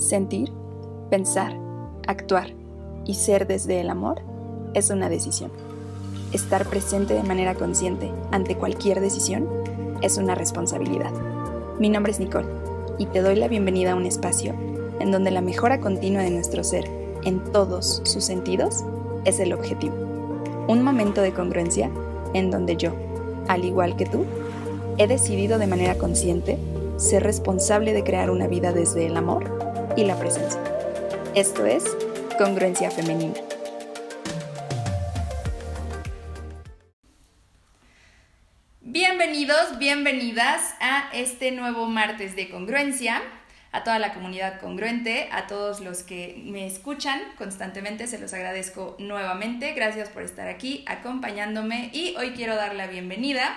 Sentir, pensar, actuar y ser desde el amor es una decisión. Estar presente de manera consciente ante cualquier decisión es una responsabilidad. Mi nombre es Nicole y te doy la bienvenida a un espacio en donde la mejora continua de nuestro ser en todos sus sentidos es el objetivo. Un momento de congruencia en donde yo, al igual que tú, he decidido de manera consciente ser responsable de crear una vida desde el amor y la presencia. Esto es Congruencia Femenina. Bienvenidos, bienvenidas a este nuevo martes de Congruencia, a toda la comunidad congruente, a todos los que me escuchan constantemente, se los agradezco nuevamente. Gracias por estar aquí acompañándome y hoy quiero dar la bienvenida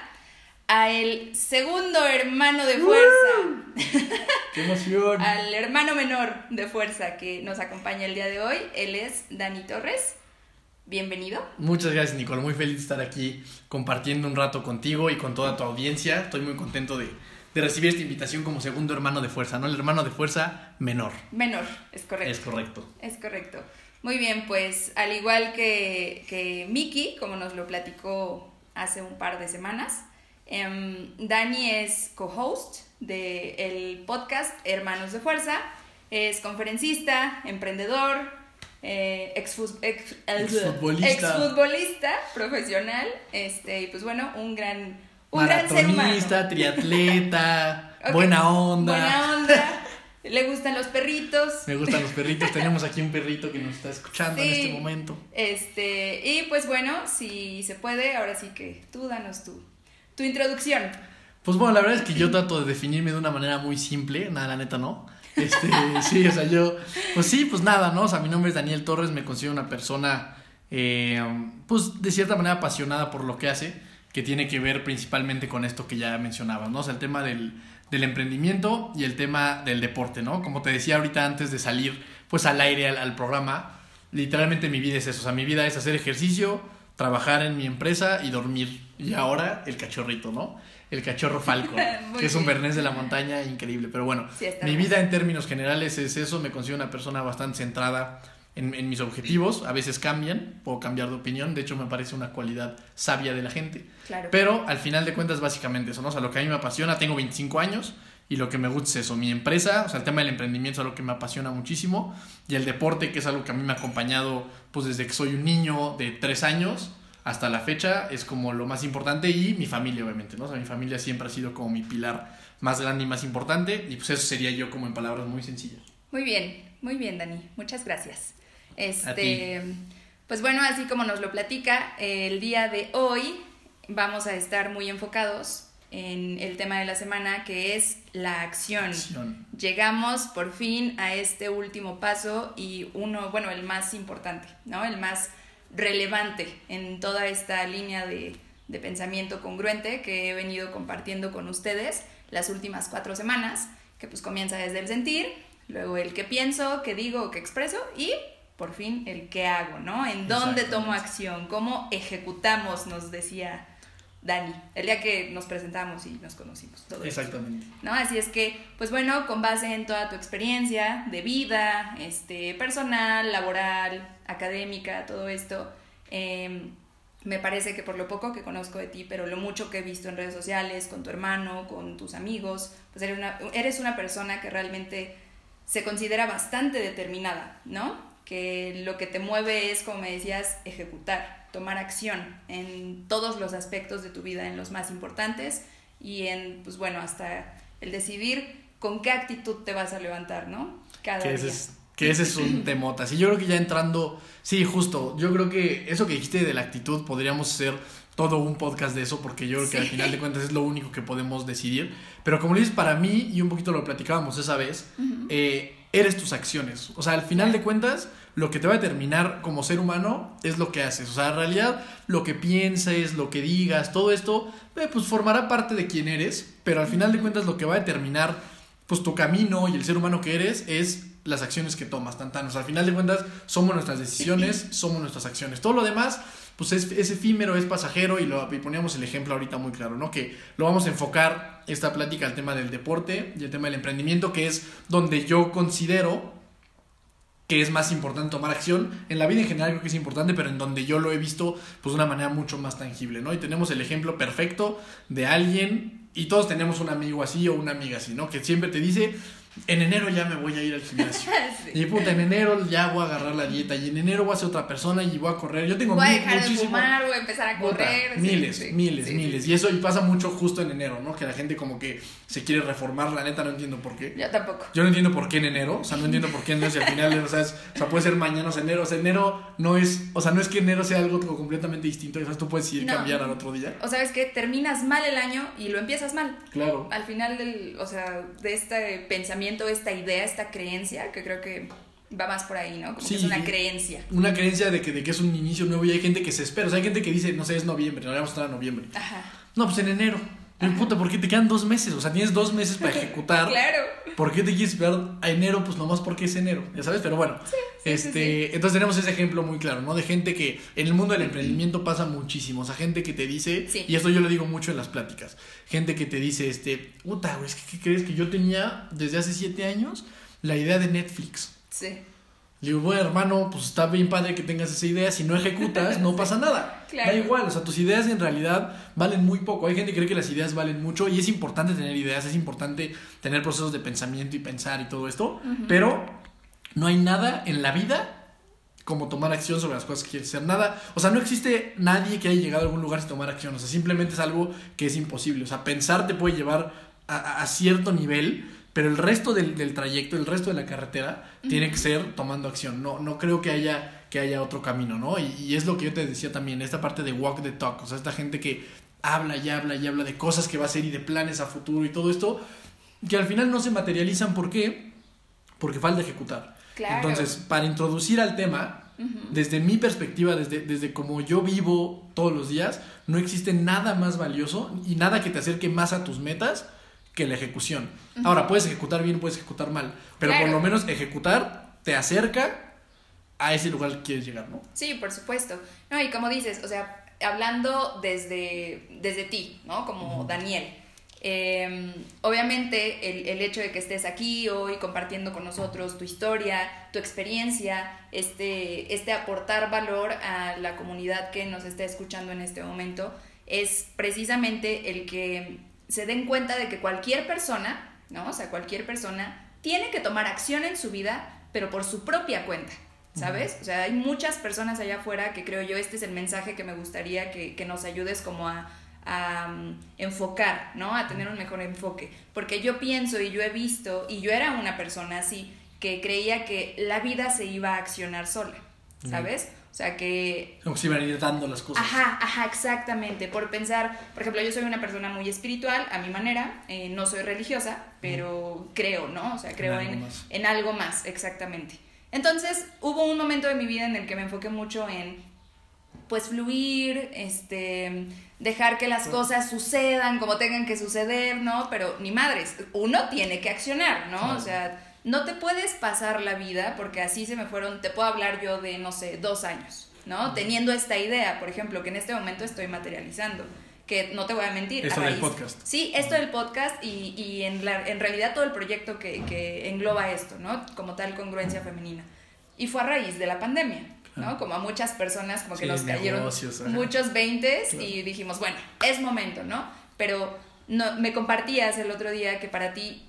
a el segundo hermano de fuerza. ¡Qué emoción! al hermano menor de fuerza que nos acompaña el día de hoy. Él es Dani Torres. Bienvenido. Muchas gracias, Nicole. Muy feliz de estar aquí compartiendo un rato contigo y con toda tu audiencia. Estoy muy contento de, de recibir esta invitación como segundo hermano de fuerza, ¿no? El hermano de fuerza menor. Menor, es correcto. Es correcto. Es correcto. Muy bien, pues al igual que, que Miki, como nos lo platicó hace un par de semanas, Em, Dani es co-host del podcast Hermanos de Fuerza, es conferencista, emprendedor, eh, ex, exfutbolista. profesional, este, y pues bueno, un gran, un gran ser humano. triatleta, buena onda. Buena onda. Le gustan los perritos. Me gustan los perritos. Tenemos aquí un perrito que nos está escuchando en este momento. Este, y pues bueno, si se puede, ahora sí que tú danos tú tu introducción. Pues bueno, la verdad es que yo trato de definirme de una manera muy simple, nada, la neta no. Este, sí, o sea, yo, pues sí, pues nada, ¿no? O sea, mi nombre es Daniel Torres, me considero una persona, eh, pues de cierta manera apasionada por lo que hace, que tiene que ver principalmente con esto que ya mencionaba, ¿no? O sea, el tema del, del emprendimiento y el tema del deporte, ¿no? Como te decía ahorita antes de salir, pues al aire, al programa, literalmente mi vida es eso, o sea, mi vida es hacer ejercicio, trabajar en mi empresa y dormir. Y ahora el cachorrito, ¿no? El cachorro Falcon, que es un bernés de la montaña increíble. Pero bueno, mi vida en términos generales es eso. Me considero una persona bastante centrada en, en, mis objetivos. A veces cambian, puedo cambiar de opinión. De hecho, me parece una cualidad sabia de la gente. Claro. Pero al final de cuentas, básicamente eso, ¿no? O sea, lo que a mí me apasiona, tengo 25 años y lo que me gusta es eso, mi empresa, o sea, el tema del emprendimiento es algo que me apasiona muchísimo y el deporte, que es algo que a mí me ha acompañado pues desde que soy un niño de tres años hasta la fecha, es como lo más importante y mi familia, obviamente, ¿no? O sea, mi familia siempre ha sido como mi pilar más grande y más importante y pues eso sería yo como en palabras muy sencillas. Muy bien, muy bien, Dani, muchas gracias. Este, pues bueno, así como nos lo platica, el día de hoy vamos a estar muy enfocados en el tema de la semana, que es la acción. Llegamos por fin a este último paso y uno, bueno, el más importante, ¿no? El más relevante en toda esta línea de, de pensamiento congruente que he venido compartiendo con ustedes las últimas cuatro semanas, que pues comienza desde el sentir, luego el que pienso, que digo, que expreso y por fin el que hago, ¿no? En dónde tomo acción, cómo ejecutamos, nos decía Dani, el día que nos presentamos y nos conocimos. Todo Exactamente. ¿no? Así es que, pues bueno, con base en toda tu experiencia de vida, este, personal, laboral, académica, todo esto, em, me parece que por lo poco que conozco de ti, pero lo mucho que he visto en redes sociales, con tu hermano, con tus amigos, pues eres una, eres una persona que realmente se considera bastante determinada, ¿no? Que lo que te mueve es, como me decías, ejecutar tomar acción en todos los aspectos de tu vida, en los más importantes y en, pues bueno, hasta el decidir con qué actitud te vas a levantar, ¿no? Cada que día. Ese es, que ese es un temota. Sí, yo creo que ya entrando, sí, justo, yo creo que eso que dijiste de la actitud podríamos hacer todo un podcast de eso porque yo creo que al final de cuentas es lo único que podemos decidir. Pero como dices, para mí, y un poquito lo platicábamos esa vez, eh, eres tus acciones. O sea, al final de cuentas lo que te va a determinar como ser humano es lo que haces. O sea, en realidad lo que pienses, lo que digas, todo esto, eh, pues formará parte de quién eres, pero al final de cuentas lo que va a determinar pues tu camino y el ser humano que eres es las acciones que tomas, tantanos. Al final de cuentas, somos nuestras decisiones, somos nuestras acciones. Todo lo demás, pues es, es efímero, es pasajero y, lo, y poníamos el ejemplo ahorita muy claro, ¿no? Que lo vamos a enfocar esta plática al tema del deporte y el tema del emprendimiento, que es donde yo considero que es más importante tomar acción. En la vida en general creo que es importante, pero en donde yo lo he visto pues de una manera mucho más tangible, ¿no? Y tenemos el ejemplo perfecto de alguien, y todos tenemos un amigo así o una amiga así, ¿no? Que siempre te dice, en enero ya me voy a ir al gimnasio. Y puta, en enero ya voy a agarrar la dieta. Y en enero voy a ser otra persona y voy a correr. Yo tengo voy a dejar de fumar, voy a empezar a correr. miles, miles, miles. Y eso y pasa mucho justo en enero, ¿no? Que la gente como que se quiere reformar. La neta no entiendo por qué. Yo tampoco. Yo no entiendo por qué en enero. O sea, no entiendo por qué en enero. Si al final, o sea, o sea, puede ser mañana o enero. O sea, enero no es. O sea, no es que enero sea algo completamente distinto. O sea, tú puedes ir cambiar al otro día. O sabes que terminas mal el año y lo empiezas mal. Claro. Al final del. O sea, de este pensamiento, esta idea, esta creencia, que creo que va más por ahí, ¿no? Como que es una creencia. Una creencia de que, de que es un inicio nuevo y hay gente que se espera. O sea, hay gente que dice, no sé, es noviembre, no vamos a estar en noviembre. Ajá. No, pues en enero. Puta, ¿por qué te quedan dos meses? O sea, tienes dos meses para ejecutar. claro. ¿Por qué te quieres esperar a enero? Pues nomás porque es enero, ya sabes, pero bueno. este, Entonces tenemos ese ejemplo muy claro, ¿no? De gente que en el mundo del emprendimiento pasa muchísimo. O sea, gente que te dice, y esto yo lo digo mucho en las pláticas, gente que te dice, este, puta, güey, ¿qué crees que yo tenía desde hace siete años? la idea de Netflix. Sí. Le digo, bueno, hermano, pues está bien padre que tengas esa idea. Si no ejecutas, no pasa nada. Claro. Da igual, o sea, tus ideas en realidad valen muy poco. Hay gente que cree que las ideas valen mucho y es importante tener ideas, es importante tener procesos de pensamiento y pensar y todo esto. Pero no hay nada en la vida como tomar acción sobre las cosas que quieres hacer. Nada, o sea, no existe nadie que haya llegado a algún lugar sin tomar acción. O sea, simplemente es algo que es imposible. O sea, pensar te puede llevar a, a cierto nivel pero el resto del, del, trayecto, el resto de la carretera, tiene que ser tomando acción. No, no creo que haya, que haya otro camino, ¿no? Y, y, es lo que yo te decía también, esta parte de walk the talk, o sea, esta gente que habla y habla y habla de cosas que va a hacer y de planes a futuro y todo esto, que al final no se materializan. ¿Por qué? Porque falta ejecutar. Entonces, para introducir al tema, desde mi perspectiva, desde, desde como yo vivo todos los días, no existe nada más valioso y nada que te acerque más a tus metas que la ejecución. Ahora, puedes ejecutar bien, puedes ejecutar mal, pero por lo menos ejecutar te acerca a ese lugar que quieres llegar, ¿no? Sí, por supuesto. No, y como dices, o sea, hablando desde, desde ti, ¿no? Como Daniel. Em, obviamente el, el, hecho de que estés aquí hoy compartiendo con nosotros tu historia, tu experiencia, este, este aportar valor a la comunidad que nos está escuchando en este momento, es precisamente el que se den cuenta de que cualquier persona, ¿no? O sea, cualquier persona tiene que tomar acción en su vida, pero por su propia cuenta, ¿sabes? O sea, hay muchas personas allá afuera que creo yo, este es el mensaje que me gustaría que, que nos ayudes como a, a um, enfocar, ¿no? A tener un mejor enfoque. Porque yo pienso y yo he visto, y yo era una persona así, que creía que la vida se iba a accionar sola, ¿sabes? O sea que... Como si iban a ir dando las cosas. Ajá, ajá, exactamente. Por pensar, por ejemplo, yo soy una persona muy espiritual, a mi manera, eh, no soy religiosa, pero creo, ¿no? O sea, creo en, en, en algo más, exactamente. Entonces, hubo un momento de mi vida en el que me enfoqué mucho en, pues, fluir, este, dejar que las cosas sucedan como tengan que suceder, ¿no? Pero ni madres, uno tiene que accionar, ¿no? O sea no te puedes pasar la vida, porque así se me fueron, te puedo hablar yo de, no sé, dos años, ¿no? Teniendo esta idea, por ejemplo, que en este momento estoy materializando, que no te voy a mentir. Esto del podcast. Sí, esto del podcast y, y en, la, en realidad todo el proyecto que, que engloba esto, ¿no? Como tal congruencia femenina. Y fue a raíz de la pandemia. ¿no? Como a muchas personas, como que sí, nos cayeron negocios, muchos veintes claro. y dijimos, bueno, es momento, ¿no? Pero no, me compartías el otro día que para ti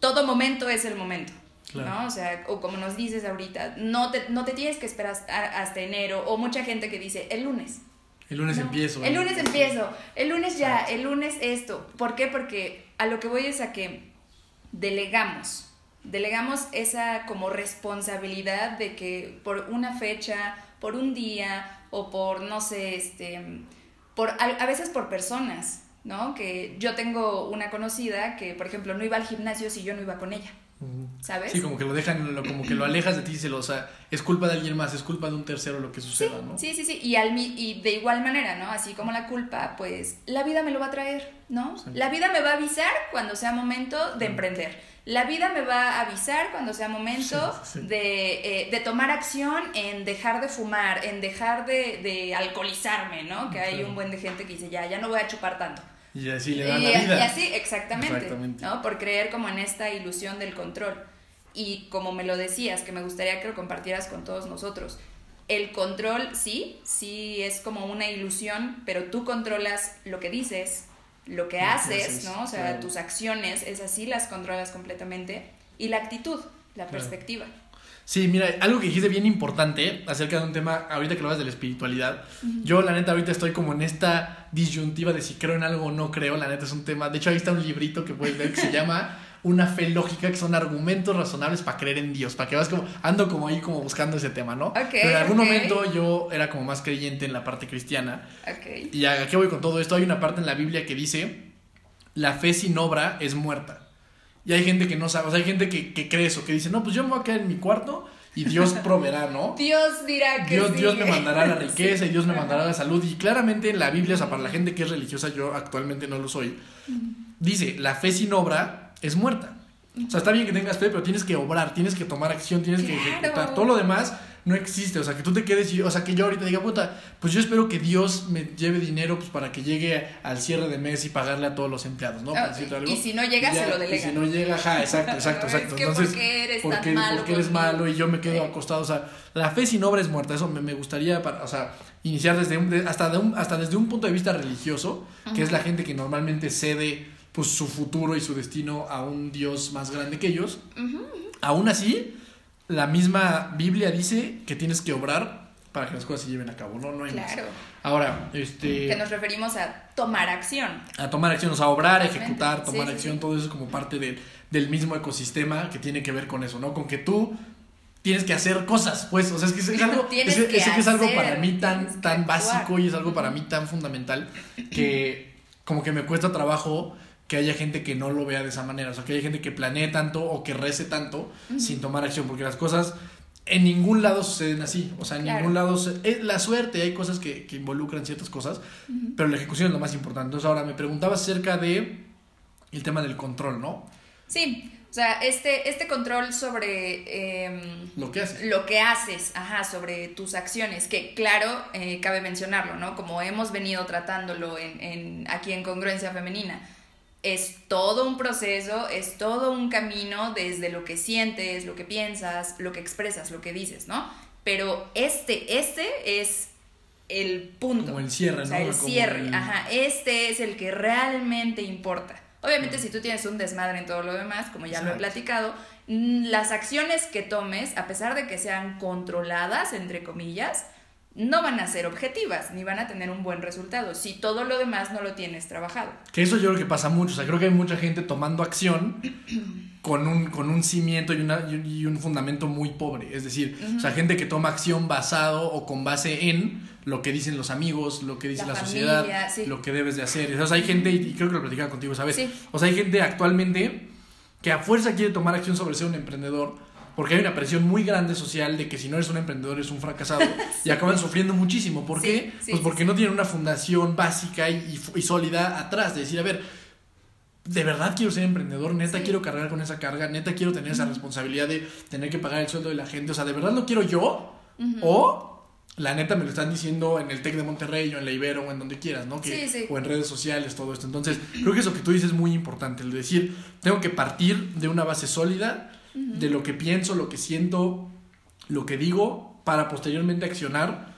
todo momento es el momento. Claro. ¿no? O sea, o como nos dices ahorita, no te, no te tienes que esperar hasta, hasta enero, o mucha gente que dice, el lunes. El lunes no, empiezo. El lunes empiezo, el lunes ya, el lunes esto. ¿Por qué? Porque a lo que voy es a que delegamos, delegamos esa como responsabilidad de que por una fecha, por un día, o por, no sé, este, por, a, a veces por personas, ¿no? Que yo tengo una conocida que, por ejemplo, no iba al gimnasio si yo no iba con ella. ¿Sabes? Sí, como que lo dejan, como que lo alejas de ti y se lo, o sea, es culpa de alguien más, es culpa de un tercero lo que suceda, ¿no? Sí, sí, sí, y, al, y de igual manera, ¿no? Así como la culpa, pues la vida me lo va a traer, ¿no? La vida me va a avisar cuando sea momento de emprender. La vida me va a avisar cuando sea momento De, eh, de, tomar acción en dejar de fumar, en dejar de, de alcoholizarme, ¿no? Que hay un buen de gente que dice, ya, ya no voy a chupar tanto. Y así le dan la vida. Y así, exactamente, ¿no? Por creer como en esta ilusión del control. Y como me lo decías, que me gustaría que lo compartieras con todos nosotros. El control, sí, sí es como una ilusión, pero tú controlas lo que dices, lo que haces, ¿no? O sea, tus acciones, es así, las controlas completamente. Y la actitud, la perspectiva. Sí, mira, algo que dijiste bien importante acerca de un tema, ahorita que hablas de la espiritualidad, yo la neta ahorita estoy como en esta disyuntiva de si creo en algo o no creo, la neta es un tema, de hecho ahí está un librito que puedes ver que se llama Una fe lógica, que son argumentos razonables para creer en Dios, para que vas como, ando como ahí como buscando ese tema, ¿no? Pero en algún momento yo era como más creyente en la parte cristiana. Y a qué voy con todo esto, hay una parte en la Biblia que dice, la fe sin obra es muerta. Y hay gente que no sabe, o sea, hay gente que, que cree eso, que dice, no, pues yo me voy a quedar en mi cuarto y Dios proveerá, ¿no? Dios dirá que Dios, Dios me mandará la riqueza y Dios me mandará la salud. Y claramente en la Biblia, o sea, para la gente que es religiosa, yo actualmente no lo soy, dice, la fe sin obra es muerta. O sea, está bien que tengas fe, pero tienes que obrar, tienes que tomar acción, tienes que ejecutar. Todo lo demás no existe. O sea, que tú te quedes y, o sea, que yo ahorita diga, puta, pues yo espero que Dios me lleve dinero pues para que llegue al cierre de mes y pagarle a todos los empleados, ¿no? Ah, y si no llega, se lo delega. Y si no llega, ajá, exacto, exacto, exacto. Entonces, ¿por qué eres porque, tan malo? Porque eres malo y yo me quedo acostado. O sea, la fe sin obra es muerta. Eso me, me gustaría, para, o sea, iniciar desde un, hasta, de un, hasta desde un punto de vista religioso, que es la gente que normalmente cede pues su futuro y su destino a un Dios más grande que ellos. Aún así, la misma Biblia dice que tienes que obrar para que las cosas se lleven a cabo, ¿no? No hay claro. Ahora, este... Que nos referimos a tomar acción. A tomar acción, o sea, obrar, ejecutar, tomar acción, todo eso es como parte del mismo ecosistema que tiene que ver con eso, ¿no? Con que tú tienes que hacer cosas, pues, o sea, es que es, algo, es, que es, algo para mí tan, tan básico y es algo para mí tan fundamental que como que me cuesta trabajo que haya gente que no lo vea de esa manera, o sea, que haya gente que planee tanto o que rece tanto sin tomar acción, porque las cosas en ningún lado suceden así, o sea, en ningún lado, es la suerte, hay cosas que, que involucran ciertas cosas, pero la ejecución es lo más importante. Entonces, ahora me preguntabas acerca de el tema del control, ¿no? Sí, o sea, este, este control sobre... Em, lo que haces. Lo que haces, ajá, sobre tus acciones, que claro, eh, cabe mencionarlo, ¿no? Como hemos venido tratándolo en, en, aquí en Congruencia Femenina es todo un proceso, es todo un camino desde lo que sientes, lo que piensas, lo que expresas, lo que dices, ¿no? Pero este, este es el punto. Como el cierre, ¿no? el cierre, ajá. Este es el que realmente importa. Obviamente, si tú tienes un desmadre en todo lo demás, como ya lo he platicado, las acciones que tomes, a pesar de que sean controladas, entre comillas, no van a ser objetivas, ni van a tener un buen resultado, si todo lo demás no lo tienes trabajado. Que eso yo creo que pasa mucho, o sea, creo que hay mucha gente tomando acción con un, con un cimiento y, una, y un fundamento muy pobre, es decir, o sea, gente que toma acción basado o con base en lo que dicen los amigos, lo que dice la, sociedad, lo que debes de hacer. O sea, hay gente, y creo que lo platicaba contigo, ¿sabes? O sea, hay gente actualmente que a fuerza quiere tomar acción sobre ser un emprendedor, porque hay una presión muy grande social de que si no eres un emprendedor eres un fracasado y acaban sufriendo muchísimo. ¿Por qué? pues porque no tienen una fundación básica y, sólida atrás de decir, a ver, de verdad quiero ser emprendedor, neta quiero cargar con esa carga, neta quiero tener esa responsabilidad de tener que pagar el sueldo de la gente, o sea, de verdad lo quiero yo o la neta me lo están diciendo en el TEC de Monterrey o en la Ibero o en donde quieras, ¿no? Que, O en redes sociales, todo esto. Entonces, creo que eso que tú dices es muy importante, el decir, tengo que partir de una base sólida de lo que pienso, lo que siento, lo que digo, para posteriormente accionar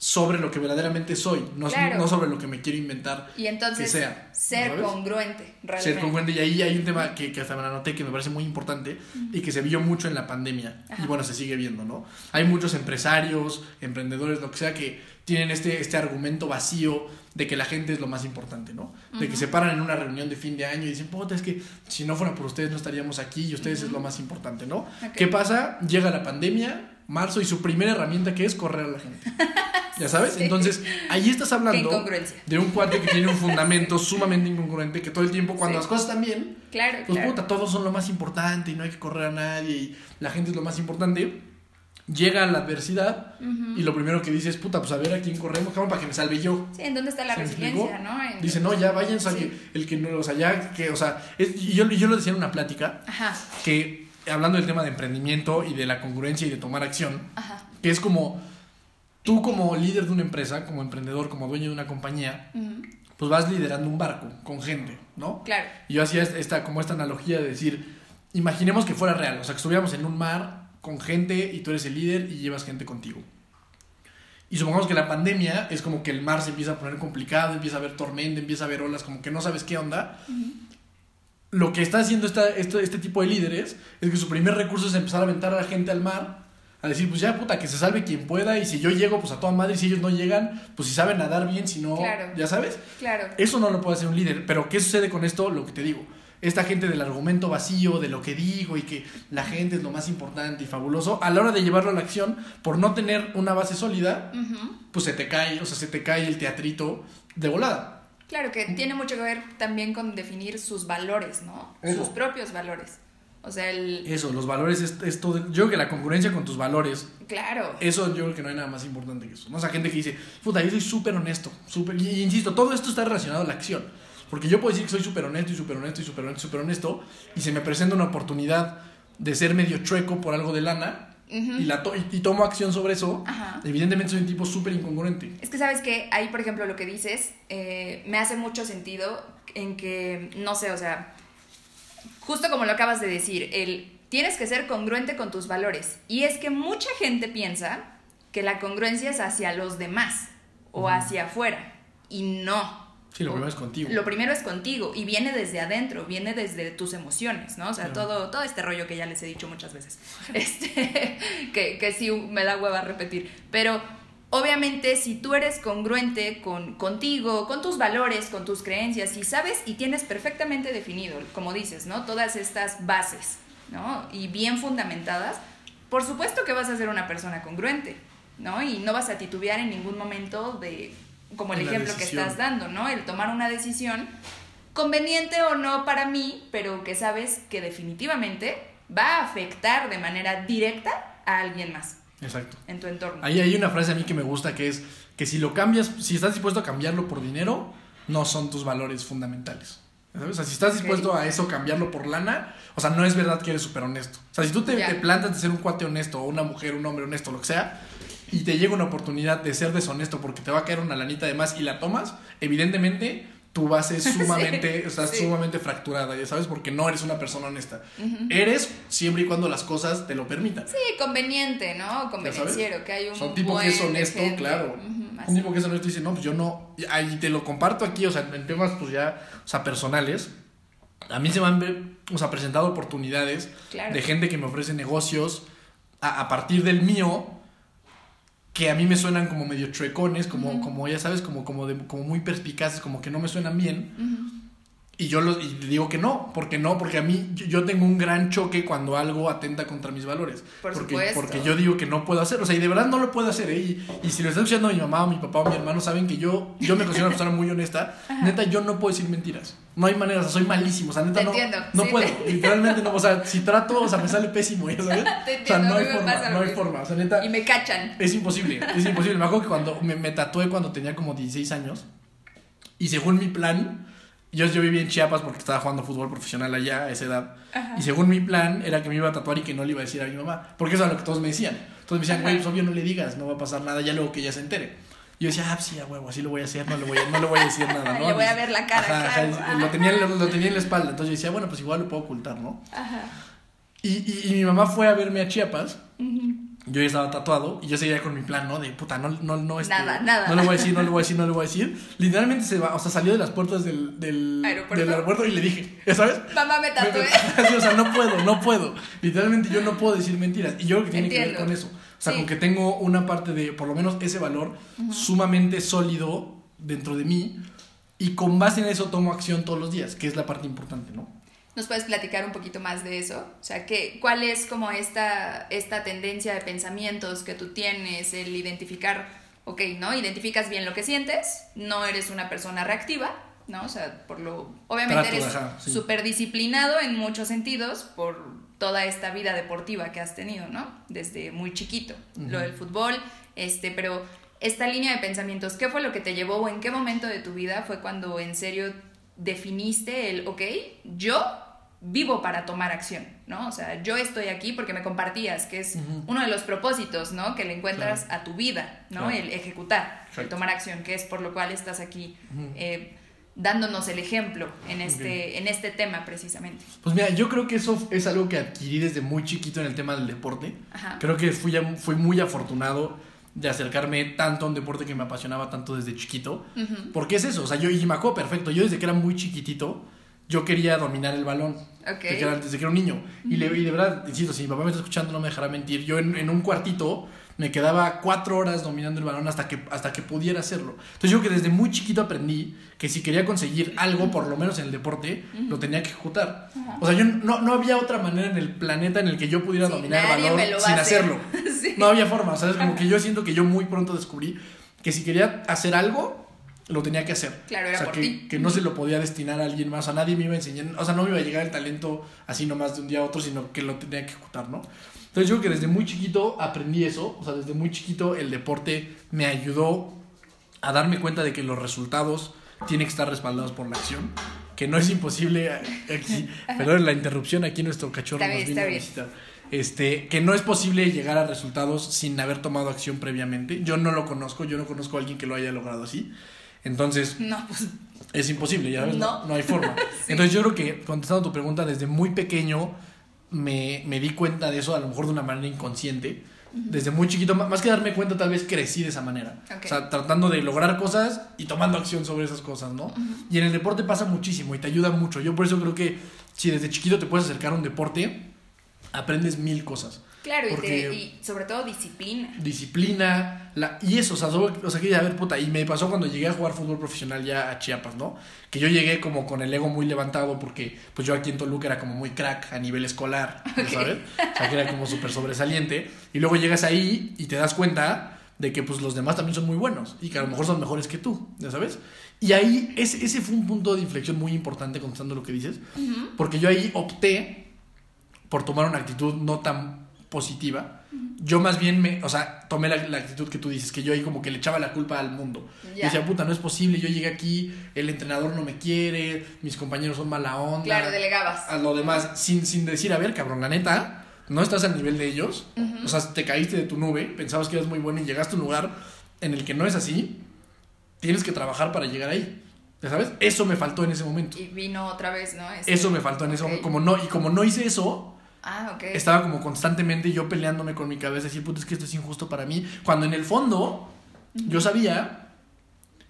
sobre lo que verdaderamente soy, no, no sobre lo que me quiero inventar. Y entonces, sea, ser congruente, realmente. Ser congruente. Y ahí hay un tema que, que hasta me anoté que me parece muy importante y que se vio mucho en la pandemia. Y bueno, se sigue viendo, ¿no? Hay muchos empresarios, emprendedores, lo que sea, que tienen este, este argumento vacío de que la gente es lo más importante, ¿no? De que se paran en una reunión de fin de año y dicen, puta, es que si no fuera por ustedes no estaríamos aquí y ustedes es lo más importante, ¿no? ¿Qué pasa? Llega la pandemia marzo y su primera herramienta que es correr a la gente. ¿Ya sabes? Entonces, ahí estás hablando de un cuate que tiene un fundamento sumamente incongruente, que todo el tiempo cuando las cosas están bien, claro, pues puta, todos son lo más importante y no hay que correr a nadie y la gente es lo más importante. Llega la adversidad y lo primero que dice es, puta, pues a ver a quién corremos, cabrón, para que me salve yo. Sí, ¿en dónde está la resiliencia, no? Dice, no, ya váyanse, el que no, o sea, ya, que, o sea, yo, yo lo decía en una plática, que hablando del tema de emprendimiento y de la congruencia y de tomar acción, que es como tú como líder de una empresa, como emprendedor, como dueño de una compañía, pues vas liderando un barco con gente, ¿no? Claro. Y yo hacía esta, como esta analogía de decir, imaginemos que fuera real, o sea, que estuviéramos en un mar con gente y tú eres el líder y llevas gente contigo. Y supongamos que la pandemia es como que el mar se empieza a poner complicado, empieza a haber tormenta, empieza a haber olas, como que no sabes qué onda lo que está haciendo esta, este, este tipo de líderes es que su primer recurso es empezar a aventar a la gente al mar, a decir, pues ya puta, que se salve quien pueda, y si yo llego, pues a toda madre, y si ellos no llegan, pues si saben nadar bien, si no, ya sabes. Claro. Eso no lo puede hacer un líder, pero ¿qué sucede con esto? Lo que te digo. Esta gente del argumento vacío, de lo que digo y que la gente es lo más importante y fabuloso, a la hora de llevarlo a la acción, por no tener una base sólida, pues se te cae, o sea, se te cae el teatrito de volada. Claro, que tiene mucho que ver también con definir sus valores, ¿no? Sus propios valores. O sea, el... Eso, los valores es, todo... Yo creo que la congruencia con tus valores... Claro. Eso yo creo que no hay nada más importante que eso. ¿no? O sea, gente que dice, puta, yo soy súper honesto. Súper... Y, insisto, todo esto está relacionado a la acción. Porque yo puedo decir que soy súper honesto y súper honesto y súper honesto y súper honesto. Y se me presenta una oportunidad de ser medio chueco por algo de lana y, la y, tomo acción sobre eso, evidentemente soy un tipo súper incongruente. Es que sabes que ahí, por ejemplo, lo que dices eh, me hace mucho sentido en que, no sé, o sea, justo como lo acabas de decir, el tienes que ser congruente con tus valores. Y es que mucha gente piensa que la congruencia es hacia los demás o hacia afuera. Y no. Sí, lo primero es contigo. Lo primero es contigo y viene desde adentro, viene desde tus emociones, ¿no? O sea, todo, todo este rollo que ya les he dicho muchas veces, este, que, que sí me da hueva repetir. Pero obviamente si tú eres congruente con, contigo, con tus valores, con tus creencias, y sabes y tienes perfectamente definido, como dices, ¿no? Todas estas bases, ¿no? Y bien fundamentadas, por supuesto que vas a ser una persona congruente, ¿no? Y no vas a titubear en ningún momento de como el ejemplo que estás dando, ¿no? El tomar una decisión, conveniente o no para mí, pero que sabes que definitivamente va a afectar de manera directa a alguien más. Exacto. En tu entorno. Ahí hay una frase a mí que me gusta que es que si lo cambias, si estás dispuesto a cambiarlo por dinero, no son tus valores fundamentales. ¿Sabes? O sea, si estás dispuesto a eso, cambiarlo por lana, o sea, no es verdad que eres súper honesto. O sea, si tú te, te, plantas de ser un cuate honesto, o una mujer, un hombre honesto, lo que sea, y te llega una oportunidad de ser deshonesto porque te va a caer una lanita de más y la tomas, evidentemente tu base es sumamente, o sea, sumamente fracturada, ya sabes, porque no eres una persona honesta. Eres siempre y cuando las cosas te lo permitan. Sí, conveniente, ¿no? Convenenciero, que hay un. Son tipo que es honesto, claro. un tipo que es honesto y dice, no, pues yo no. Ahí te lo comparto aquí, o sea, en temas, pues ya, o sea, personales. A mí se me han o sea, presentado oportunidades de gente que me ofrece negocios a, a partir del mío que a mí me suenan como medio chuecones, como, como ya sabes, como, como, de, como muy perspicaces, como que no me suenan bien. Y yo lo, y digo que no, porque no, porque a mí yo, tengo un gran choque cuando algo atenta contra mis valores. Por porque, supuesto. porque yo digo que no puedo hacer, o sea, y de verdad no lo puedo hacer, ¿eh? y, si lo está escuchando mi mamá o mi papá o mi hermano, saben que yo, yo me considero una persona muy honesta. Neta, yo no puedo decir mentiras. No hay manera, o sea, soy malísimo, o sea, neta, no, no puedo, literalmente no, o sea, si trato, o sea, me sale pésimo, ¿ya sabes? Te entiendo, o sea, no hay forma, no hay forma, o sea, neta. Y me cachan. Es imposible, es imposible. Me acuerdo que cuando me, me tatué cuando tenía como 16 años, y según mi plan, yo, yo viví en Chiapas porque estaba jugando fútbol profesional allá a esa edad. Y según mi plan era que me iba a tatuar y que no le iba a decir a mi mamá. Porque eso es lo que todos me decían. Todos me decían, güey, pues obvio no le digas, no va a pasar nada, ya luego que ella se entere. Y yo decía, ah, sí, a huevo, así lo voy a hacer, no le voy a, no le voy a decir nada, ¿no? le voy a ver la cara, lo, tenía, lo, tenía en la espalda, entonces yo decía, bueno, pues igual lo puedo ocultar, ¿no? Ajá. Y, y, y mi mamá fue a verme a Chiapas yo ya estaba tatuado y yo seguía con mi plan, ¿no? De puta, no, no, no, este, nada, nada. No le voy a decir, no le voy a decir, no le voy a decir. Literalmente se va, o sea, salió de las puertas del, del, ¿Aeropuerto? del aeropuerto y le dije, ¿ya sabes? Mamá, me tatué. o sea, no puedo, no puedo. Literalmente yo no puedo decir mentiras. Y yo creo que tiene que ver con eso. O sea, con que tengo una parte de, por lo menos, ese valor sumamente sólido dentro de mí y con base en eso tomo acción todos los días, que es la parte importante, ¿no? ¿Nos puedes platicar un poquito más de eso? O sea, ¿qué, ¿cuál es como esta, esta tendencia de pensamientos que tú tienes, el identificar, ok, ¿no? Identificas bien lo que sientes, no eres una persona reactiva, ¿no? O sea, por lo... Obviamente eres súper disciplinado en muchos sentidos por toda esta vida deportiva que has tenido, ¿no? Desde muy chiquito, lo del fútbol, este, pero esta línea de pensamientos, ¿qué fue lo que te llevó o en qué momento de tu vida fue cuando en serio definiste el, ok, yo vivo para tomar acción, ¿no? O sea, yo estoy aquí porque me compartías, que es uno de los propósitos, ¿no? Que le encuentras a tu vida, ¿no? El ejecutar, el tomar acción, que es por lo cual estás aquí eh, dándonos el ejemplo en este, en este tema precisamente. Pues mira, yo creo que eso es algo que adquirí desde muy chiquito en el tema del deporte. Creo que fui, fui muy afortunado de acercarme tanto a un deporte que me apasionaba tanto desde chiquito. Porque es eso, o sea, yo, y me acuerdo perfecto, yo desde que era muy chiquitito, yo quería dominar el balón. Desde, que era, desde que era un niño. y, le, y de verdad, insisto, si mi papá me está escuchando no me dejará mentir, yo en, en un cuartito me quedaba cuatro horas dominando el balón hasta que, hasta que pudiera hacerlo. Entonces yo que desde muy chiquito aprendí que si quería conseguir algo, por lo menos en el deporte, lo tenía que ejecutar. O sea, yo no, no, había otra manera en el planeta en el que yo pudiera dominar el balón sin hacerlo. No había forma, ¿sabes? Como que yo siento que yo muy pronto descubrí que si quería hacer algo, lo tenía que hacer. Claro, era o sea, que, que, no se lo podía destinar a alguien más, a nadie me iba a enseñar, o sea, no me iba a llegar el talento así nomás de un día a otro, sino que lo tenía que ejecutar, ¿no? Entonces yo creo que desde muy chiquito aprendí eso, o sea, desde muy chiquito el deporte me ayudó a darme cuenta de que los resultados tienen que estar respaldados por la acción, que no es imposible, aquí, perdón la interrupción, aquí nuestro cachorro nos vino a visitar. Este, que no es posible llegar a resultados sin haber tomado acción previamente. Yo no lo conozco, yo no conozco a alguien que lo haya logrado así. Entonces, no, pues, es imposible, ya ves, no, no, hay forma. Entonces yo creo que contestando tu pregunta, desde muy pequeño me, me, di cuenta de eso, a lo mejor de una manera inconsciente. Desde muy chiquito, más que darme cuenta, tal vez crecí de esa manera. O sea, tratando de lograr cosas y tomando acción sobre esas cosas, ¿no? Y en el deporte pasa muchísimo y te ayuda mucho. Yo por eso creo que si desde chiquito te puedes acercar a un deporte, aprendes mil cosas. Claro, y, sobre todo disciplina. Disciplina, la, y eso, o sea, o sea, que a ver, puta, y me pasó cuando llegué a jugar fútbol profesional ya a Chiapas, ¿no? Que yo llegué como con el ego muy levantado porque pues yo aquí en Toluca era como muy crack a nivel escolar, ¿sabes? O sea, que era como súper sobresaliente. Y luego llegas ahí y te das cuenta de que pues los demás también son muy buenos y que a lo mejor son mejores que tú, ¿ya sabes? Y ahí ese, ese fue un punto de inflexión muy importante contestando lo que dices, porque yo ahí opté por tomar una actitud no tan positiva. Yo más bien me, o sea, tomé la, actitud que tú dices, que yo ahí como que le echaba la culpa al mundo. Y decía, puta, no es posible, yo llegué aquí, el entrenador no me quiere, mis compañeros son mala onda. Claro, delegabas. A lo demás, sin, sin decir, a ver, cabrón, la neta, no estás al nivel de ellos. O sea, te caíste de tu nube, pensabas que eras muy bueno y llegaste a un lugar en el que no es así. Tienes que trabajar para llegar ahí. ¿Ya sabes? Eso me faltó en ese momento. Y vino otra vez, ¿no? Este, eso me faltó en ese momento. Como no, y como no hice eso, Ah, ok. Estaba como constantemente yo peleándome con mi cabeza, decir, puta, es que esto es injusto para mí. Cuando en el fondo yo sabía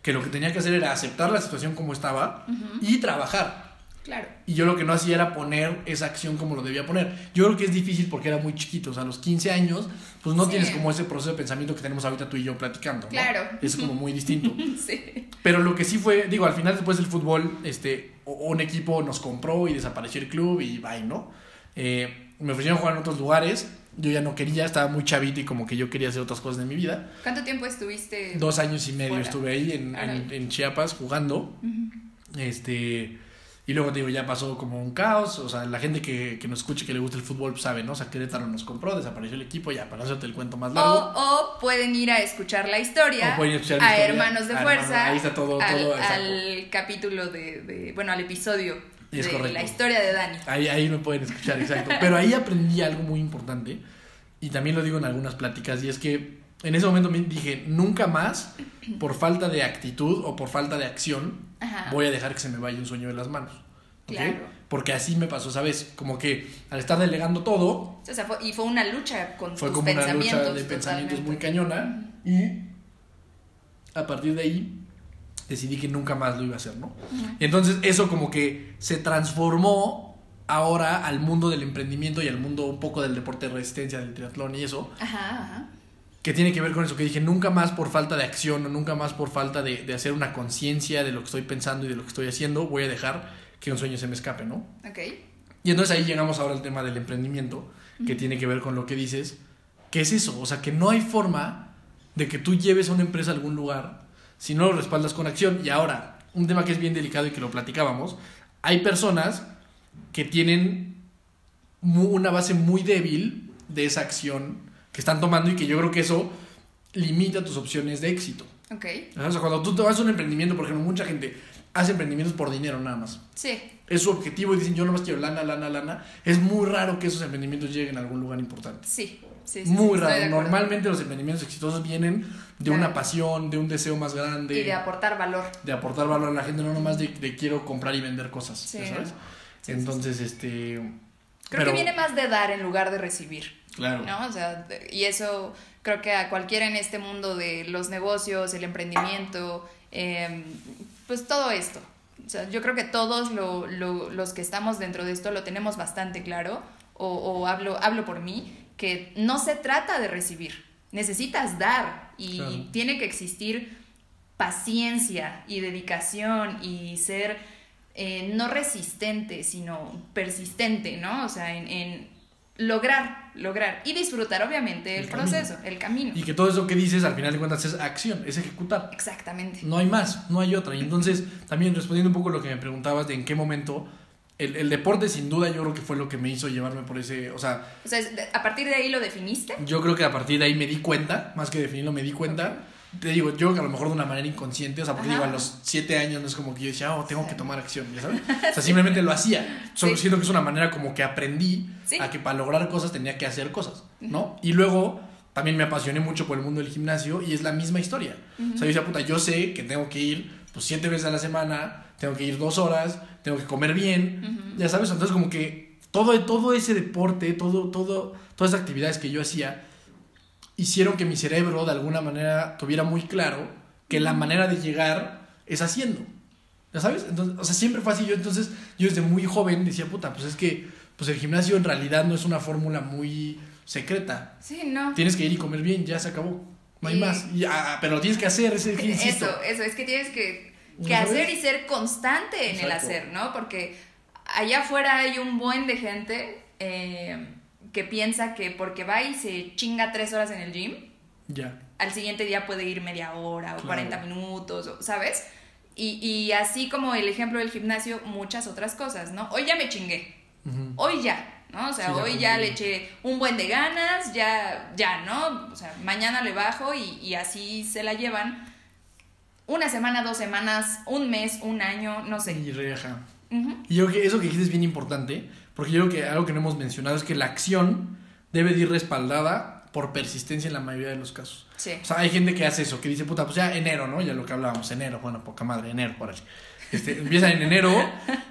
que lo que tenía que hacer era aceptar la situación como estaba y trabajar. Claro. Y yo lo que no hacía era poner esa acción como lo debía poner. Yo creo que es difícil porque era muy chiquito. O sea, a los 15 años, pues no tienes como ese proceso de pensamiento que tenemos ahorita tú y yo platicando. Claro. Es como muy distinto. sí. Pero lo que sí fue, digo, al final después del fútbol, este, un equipo nos compró y desapareció el club y bye, ¿no? Eh, me ofrecieron jugar en otros lugares. Yo ya no quería, estaba muy chavito y como que yo quería hacer otras cosas de mi vida. ¿Cuánto tiempo estuviste? Dos años y medio estuve ahí en, en, Chiapas jugando. Este. Y luego te digo, ya pasó como un caos. O sea, la gente que, que nos escuche que le gusta el fútbol pues, sabe, ¿no? O sea, Querétaro nos compró, desapareció el equipo, ya, para hacerte el cuento más largo. O, pueden ir a escuchar la historia. O pueden escuchar a Hermanos de Fuerza. ahí está todo. Al, todo al capítulo de, de, Bueno, al episodio de la historia de Dani. Ahí, ahí me pueden escuchar, exacto. Pero ahí aprendí algo muy importante, y también lo digo en algunas pláticas, y es que en ese momento me dije, nunca más, por falta de actitud o por falta de acción, voy a dejar que se me vaya un sueño de las manos. Porque así me pasó, ¿sabes? Como que al estar delegando todo... O sea, fue, y fue una lucha con fue como una lucha de pensamientos muy cañona, y a partir de ahí decidí que nunca más lo iba a hacer, ¿no? Entonces eso como que se transformó ahora al mundo del emprendimiento y al mundo un poco del deporte de resistencia, del triatlón y eso. Ajá, ajá. Que tiene que ver con eso, que dije, nunca más por falta de acción o nunca más por falta de, de hacer una conciencia de lo que estoy pensando y de lo que estoy haciendo, voy a dejar que un sueño se me escape, ¿no? Ok. Y entonces ahí llegamos ahora al tema del emprendimiento, que tiene que ver con lo que dices, que es eso, o sea, que no hay forma de que tú lleves a una empresa a algún lugar si no lo respaldas con acción. Y ahora, un tema que es bien delicado y que lo platicábamos, hay personas que tienen una base muy débil de esa acción que están tomando y que yo creo que eso limita tus opciones de éxito. Ok. O sea, cuando tú te vas a un emprendimiento, por ejemplo, mucha gente hace emprendimientos por dinero nada más. Sí. Es su objetivo y dicen, yo nomás quiero lana, lana, lana. Es muy raro que esos emprendimientos lleguen a algún lugar importante. Sí. Sí, sí, muy raro. Normalmente los emprendimientos exitosos vienen de una pasión, de un deseo más grande. Y de aportar valor. De aportar valor a la gente, no nomás de, quiero comprar y vender cosas. ¿sabes? Entonces, este. Creo que viene más de dar en lugar de recibir. Claro. ¿No? O sea, y eso creo que a cualquiera en este mundo de los negocios, el emprendimiento, em, pues todo esto. O sea, yo creo que todos lo, lo, los que estamos dentro de esto lo tenemos bastante claro, o, o hablo, hablo por mí, que no se trata de recibir, necesitas dar y tiene que existir paciencia y dedicación y ser eh, no resistente, sino persistente, ¿no? O sea, en, lograr, lograr y disfrutar obviamente el, proceso, el camino. Y que todo eso que dices al final de cuentas es acción, es ejecutar. Exactamente. No hay más, no hay otra. Y entonces, también respondiendo un poco lo que me preguntabas de en qué momento el, el, deporte sin duda yo creo que fue lo que me hizo llevarme por ese, o sea... O sea, ¿a partir de ahí lo definiste? Yo creo que a partir de ahí me di cuenta, más que definirlo, me di cuenta. Te digo, yo que a lo mejor de una manera inconsciente, o sea, porque digo, a los siete años no es como que yo decía, oh, tengo que tomar acción, ¿ya sabes? O sea, simplemente lo hacía. Solo siento que es una manera como que aprendí a que para lograr cosas tenía que hacer cosas, ¿no? Y luego también me apasioné mucho por el mundo del gimnasio y es la misma historia. O sea, yo decía, puta, yo sé que tengo que ir pues siete veces a la semana, tengo que ir dos horas, tengo que comer bien, ya sabes, entonces como que todo, todo ese deporte, todo, todo, todas esas actividades que yo hacía, hicieron que mi cerebro de alguna manera tuviera muy claro que la manera de llegar es haciendo. ¿Ya sabes? Entonces, o sea, siempre fue así. Yo entonces, yo desde muy joven decía, puta, pues es que pues el gimnasio en realidad no es una fórmula muy secreta. Sí, no. Tienes que ir y comer bien, ya se acabó. No hay más. Ah, pero lo tienes que hacer, ese Eso, eso, es que tienes que que hacer y ser constante en el hacer, ¿no? Porque allá afuera hay un buen de gente eh, que piensa que porque va y se chinga tres horas en el gym, ya. al siguiente día puede ir media hora o 40 minutos, ¿sabes? Y, y, así como el ejemplo del gimnasio, muchas otras cosas, ¿no? Hoy ya me chingué, hoy ya, ¿no? O sea, hoy ya le eché un buen de ganas, ya, ya, ¿no? O sea, mañana le bajo y, y así se la llevan una semana, dos semanas, un mes, un año, no sé. Y reja. Y yo creo que eso que dijiste es bien importante, porque yo creo que algo que no hemos mencionado es que la acción debe de ir respaldada por persistencia en la mayoría de los casos. Sí. O sea, hay gente que hace eso, que dice, puta, pues ya enero, ¿no? Ya lo que hablábamos, enero, bueno, poca madre, enero, por ahí. Este, empiezan en enero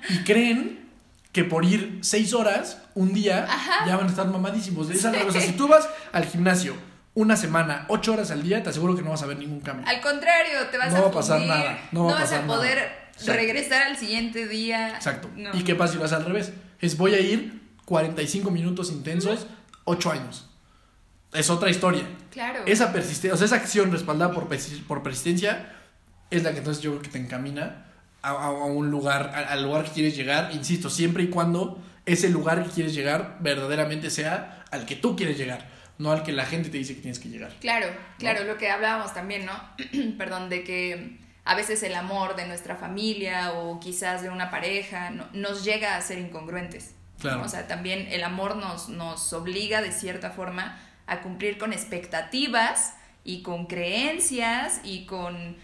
y creen que por ir seis horas, un día, ya van a estar mamadísimos. Es O sea, si tú vas al gimnasio una semana, ocho horas al día, te aseguro que no vas a ver ningún cambio. Al contrario, te vas a, va a pasar nada. No, va vas a poder regresar al siguiente día. Exacto. ¿Y qué pasa si vas al revés? Es voy a ir 45 minutos intensos, ocho años. Es otra historia. Claro. Esa persistencia, o sea, esa acción respaldada por, por persistencia es la que entonces yo creo que te encamina a, un lugar, al lugar que quieres llegar, insisto, siempre y cuando ese lugar que quieres llegar verdaderamente sea al que tú quieres llegar no al que la gente te dice que tienes que llegar. Claro, claro, lo que hablábamos también, ¿no? Perdón, de que a veces el amor de nuestra familia o quizás de una pareja nos llega a ser incongruentes. Claro. O sea, también el amor nos, nos obliga de cierta forma a cumplir con expectativas y con creencias y con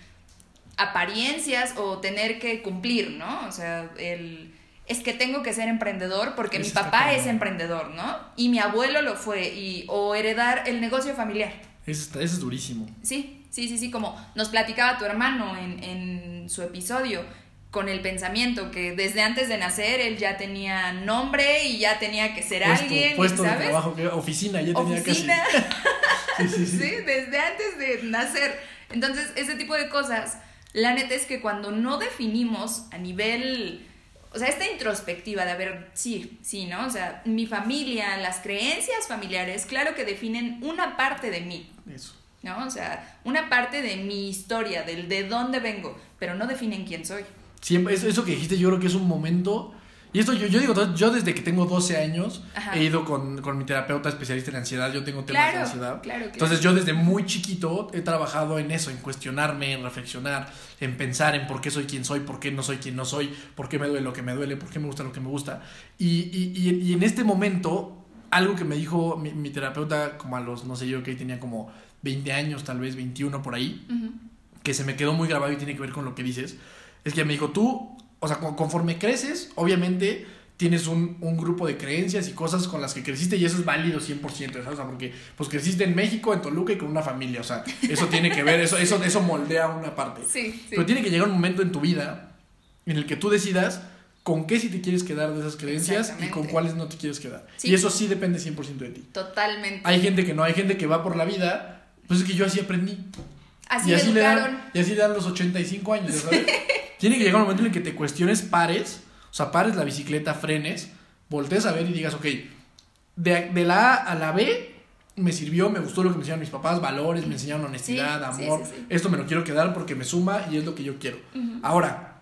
apariencias o tener que cumplir, ¿no? O sea, el es que tengo que ser emprendedor porque mi papá es emprendedor, ¿no? Y mi abuelo lo fue, y, o heredar el negocio familiar. Eso, es durísimo. Sí, sí, sí, sí, como nos platicaba tu hermano en, en su episodio, con el pensamiento que desde antes de nacer él ya tenía nombre y ya tenía que ser alguien, puesto ¿sabes? de trabajo, oficina, ya tenía oficina. sí, sí, sí. sí, desde antes de nacer. Entonces, ese tipo de cosas, la neta es que cuando no definimos a nivel o sea, esta introspectiva de, a ver, sí, sí, ¿no? O sea, mi familia, las creencias familiares, claro que definen una parte de mí. Eso. ¿No? O sea, una parte de mi historia, del de dónde vengo, pero no definen quién soy. Siempre, eso, eso que dijiste, yo creo que es un momento Y esto yo, yo digo, yo desde que tengo 12 años Ajá. he ido con, con mi terapeuta especialista en ansiedad, yo tengo temas Claro, de ansiedad. claro, claro. Entonces yo desde muy chiquito he trabajado en eso, en cuestionarme, en reflexionar, en pensar en por qué soy quien soy, por qué no soy quien no soy, por qué me duele lo que me duele, por qué me gusta lo que me gusta. Y, y, y, y en este momento, algo que me dijo mi, mi terapeuta como a los, no sé yo, que tenía como 20 años, tal vez 21 por ahí, Ujú. que se me quedó muy grabado y tiene que ver con lo que dices, es que me dijo, tú, o sea, con- conforme creces, obviamente tienes un, un grupo de creencias y cosas con las que creciste y eso es válido 100%, ¿sabes? O sea, porque pues creciste en México, en Toluca y con una familia, o sea, eso tiene que ver, eso, eso, eso moldea una parte. Sí, sí. Pero tiene que llegar un momento en tu vida en el que tú decidas con qué sí te quieres quedar de esas creencias y con cuáles no te quieres quedar. Sí. Y eso sí depende 100% de ti. Totalmente. Hay gente que no, hay gente que va por la vida, pues es que yo así aprendí. Así y, me así le dan, y así le dan los 85 años, ¿sabes? Tiene que llegar un momento en el que te cuestiones, pares, o sea, pares la bicicleta, frenes, voltees a ver y digas, ok, de, de la A a la B me sirvió, me gustó lo que me enseñaron mis papás, valores, me enseñaron honestidad, Sí, amor, sí, sí. esto me lo quiero quedar porque me suma y es lo que yo quiero. Ujú. Ahora,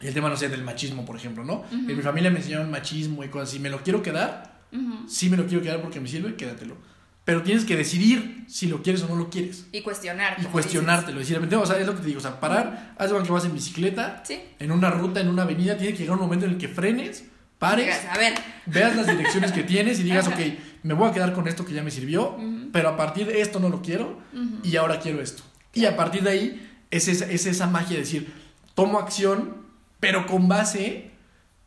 el tema, no sé, del machismo, por ejemplo, ¿no? En mi familia me enseñaron machismo y cosas así, ¿me lo quiero quedar? Ujú. Sí me lo quiero quedar porque me sirve, quédatelo. Pero tienes que decidir si lo quieres o no lo quieres. Y cuestionar. Y cuestionártelo, decir, o sea, es lo que te digo, o sea, parar, haz que vas en bicicleta, dices. Sí. en una ruta, en una avenida, tiene que llegar un momento en el que frenes, pares, Digas, A ver. veas las direcciones que tienes y digas, ok, me voy a quedar con esto que ya me sirvió, pero a partir de esto no lo quiero y ahora quiero esto. Y a partir de ahí es esa, es esa magia de decir, tomo acción, pero con base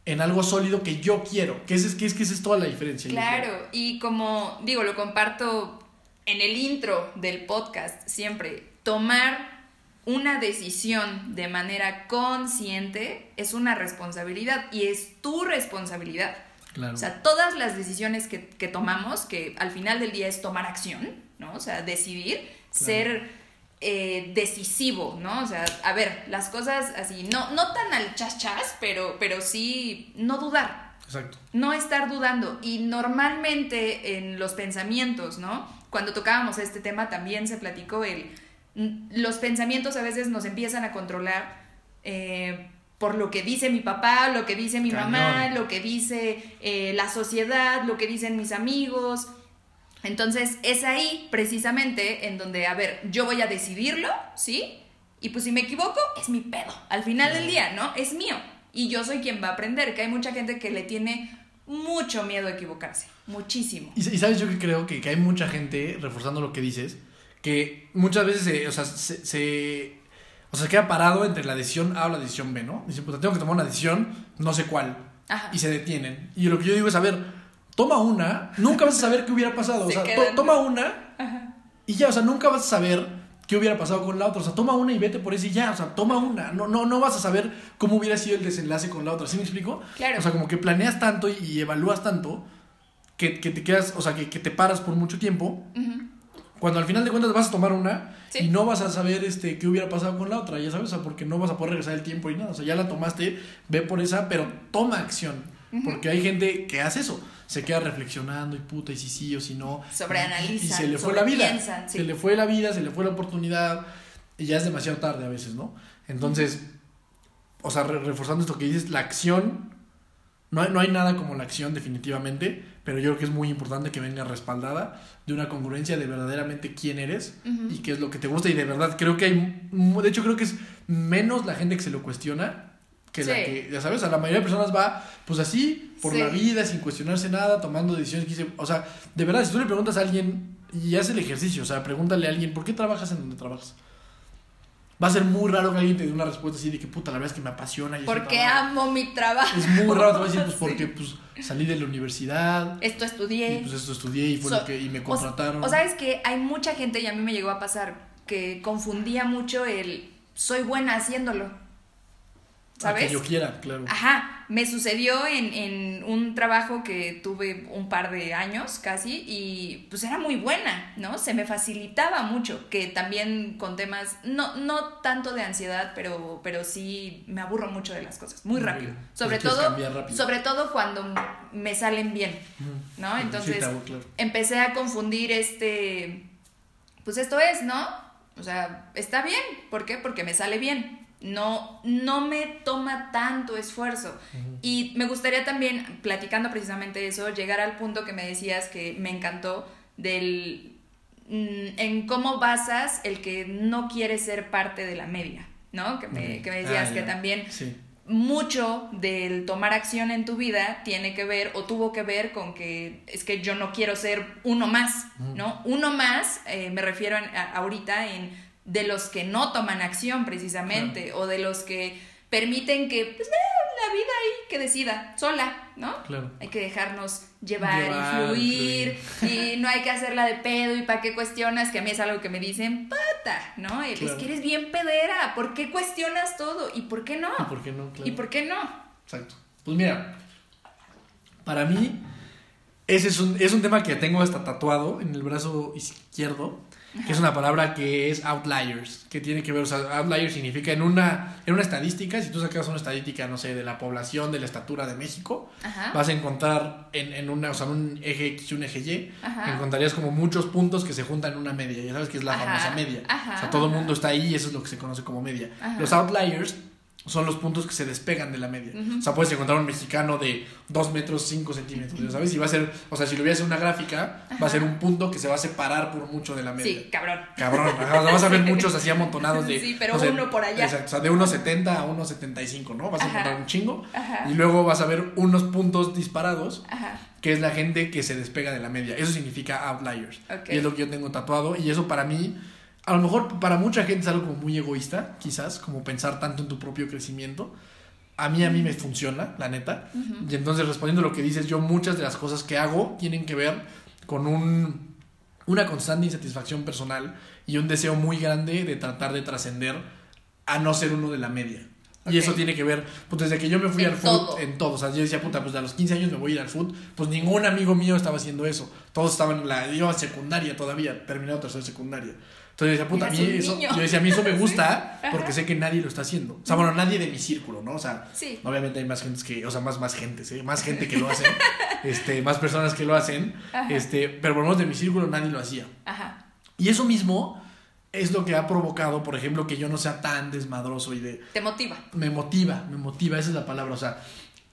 en algo sólido que yo quiero, que, es, que, es, que esa es toda la diferencia. Claro, y como digo, lo comparto en el intro del podcast siempre, tomar una decisión de manera consciente es una responsabilidad y es tu responsabilidad. Claro. O sea, todas las decisiones que, que tomamos, que al final del día es tomar acción, ¿no? O sea, decidir, ser eh, decisivo, ¿no? O sea, a ver, las cosas así, no, no tan al chas chas, pero, pero sí no dudar, Exacto. no estar dudando. Y normalmente en los pensamientos, ¿no? Cuando tocábamos este tema también se platicó el... Los pensamientos a veces nos empiezan a controlar eh, por lo que dice mi papá, lo que dice mi Cañón. mamá, lo que dice eh, la sociedad, lo que dicen mis amigos. Entonces es ahí precisamente en donde, a ver, yo voy a decidirlo, ¿sí? Y pues si me equivoco, es mi pedo. Al final del día, ¿no? Es mío. Y yo soy quien va a aprender, que hay mucha gente que le tiene mucho miedo a equivocarse. Muchísimo. Y, y sabes, yo que creo que, que hay mucha gente, reforzando lo que dices, que muchas veces se, o sea, se, se- o sea, se queda parado entre la decisión A o la decisión B, ¿no? Dice, puta, tengo que tomar una decisión, no sé cuál. Ajá. Y se detienen. Y lo que yo digo es, a ver, toma una, nunca vas a saber qué hubiera pasado. O Se sea, to- toma una y ya, o sea, nunca vas a saber qué hubiera pasado con la otra. O sea, toma una y vete por eso y ya, o sea, toma una. No, no, no vas a saber cómo hubiera sido el desenlace con la otra. ¿Sí me explico? Claro. O sea, como que planeas tanto y, y evalúas tanto que, que te quedas, o sea, que, que te paras por mucho tiempo. Cuando al final de cuentas vas a tomar una Sí. y no vas a saber este, qué hubiera pasado con la otra, ya sabes, o sea, porque no vas a poder regresar el tiempo y nada. O sea, ya la tomaste, ve por esa, pero toma acción. Porque hay gente que hace eso, se queda reflexionando y puta, y si sí o si no. Sobreanalizan, Y se le fue la vida. sí. Se le fue la vida, se le fue la oportunidad y ya es demasiado tarde a veces, ¿no? Entonces, o sea, re- reforzando esto que dices, la acción, no hay, no hay nada como la acción definitivamente, pero yo creo que es muy importante que venga respaldada de una congruencia de verdaderamente quién eres y qué es lo que te gusta y de verdad creo que hay, de hecho creo que es menos la gente que se lo cuestiona que la que, ya sabes, a la mayoría de personas va pues así, por Sí. la vida, sin cuestionarse nada, tomando decisiones que dice, o sea, de verdad, si tú le preguntas a alguien y hace el ejercicio, o sea, pregúntale a alguien, ¿por qué trabajas en donde trabajas? Va a ser muy raro que alguien te dé una respuesta así de que puta, la verdad es que me apasiona. y Porque trabajo". amo mi trabajo. Es muy raro, te voy a decir, pues Sí. porque pues, salí de la universidad Esto estudié. y pues esto estudié y fue So- lo que y me O- contrataron. O, sabes que hay mucha gente, y a mí me llegó a pasar, que confundía mucho el soy buena haciéndolo. A ¿Sabes? que yo quiera, claro. Ajá, me sucedió en, en un trabajo que tuve un par de años casi y pues era muy buena, ¿no? Se me facilitaba mucho, que también con temas, no, no tanto de ansiedad, pero, pero sí me aburro mucho de las cosas, muy rápido. Pues Sobre todo, rápido. sobre todo cuando me salen bien. ¿no? Entonces claro. empecé a confundir este, pues esto es, ¿no? O sea, está bien, ¿por qué? Porque me sale bien. No, no me toma tanto esfuerzo. Y me gustaría también, platicando precisamente eso, llegar al punto que me decías que me encantó del mm, en cómo basas el que no quieres ser parte de la media, ¿no? Que me, que me decías Ah, que ya. también Sí. mucho del tomar acción en tu vida tiene que ver o tuvo que ver con que es que yo no quiero ser uno más, ¿no? Uno más, eh, me refiero en- a- ahorita en de los que no toman acción precisamente o de los que permiten que pues, la vida ahí que decida sola, ¿no? Claro. Hay que dejarnos llevar, Llevar, y fluir y no hay que hacerla de pedo y para qué cuestionas, que a mí es algo que me dicen, pata, ¿no? El, Es que eres bien pedera, ¿por qué cuestionas todo? ¿Y por qué no? ¿Y por qué no? Claro. ¿Y por qué no? Exacto. Pues mira, para mí, ese es un, es un tema que tengo hasta tatuado en el brazo izquierdo, que es una palabra que es outliers, que tiene que ver, o sea, outliers significa en una, en una estadística, si tú sacas una estadística, no sé, de la población, de la estatura de México, Ajá. vas a encontrar en, en una, o sea, un eje X y un eje Y, Ajá. encontrarías como muchos puntos que se juntan en una media, ya sabes que es la Ajá, famosa media. ajá, o sea, todo el mundo está ahí y eso es lo que se conoce como media. Ajá. Los outliers son los puntos que se despegan de la media. O sea, puedes encontrar un mexicano de 2 metros 5 centímetros, ¿ya ¿sabes? Y va a ser, o sea, si lo hubieras en una gráfica, va a ser un punto que se va a separar por mucho de la media. Sí, cabrón. Cabrón, ajá, o sea, vas a ver muchos así amontonados de... Sí, pero uno por allá. Exacto, o sea, de 1,70 a 1,75, ¿no? Vas a Ajá. encontrar un chingo. Ajá. Y luego vas a ver unos puntos disparados, Ajá. que es la gente que se despega de la media. Eso significa outliers. Ok. Y es lo que yo tengo tatuado. Y eso para mí, a lo mejor para mucha gente es algo como muy egoísta, quizás, como pensar tanto en tu propio crecimiento. A mí, a mí me funciona, la neta. Y entonces, respondiendo a lo que dices, yo muchas de las cosas que hago tienen que ver con un, una constante insatisfacción personal y un deseo muy grande de tratar de trascender a no ser uno de la media. Y eso tiene que ver, pues desde que yo me fui En al foot, en todo. O sea, yo decía, puta, pues a los 15 años me voy a ir al foot. Pues ningún amigo mío estaba haciendo eso. Todos estaban en la, yo secundaria todavía, terminado tercera secundaria. Entonces decía, puta, a mí eso, niño. yo decía, a mí eso me gusta porque sé que nadie lo está haciendo. O sea, bueno, nadie de mi círculo, ¿no? O sea, Sí. obviamente hay más gente que, o sea, más, más gente, ¿sí? Más gente que lo hace, este, más personas que lo hacen, Ajá. este, pero por lo menos de mi círculo nadie lo hacía. Ajá. Y eso mismo es lo que ha provocado, por ejemplo, que yo no sea tan desmadroso y de, Te motiva. me motiva, me motiva, esa es la palabra, o sea,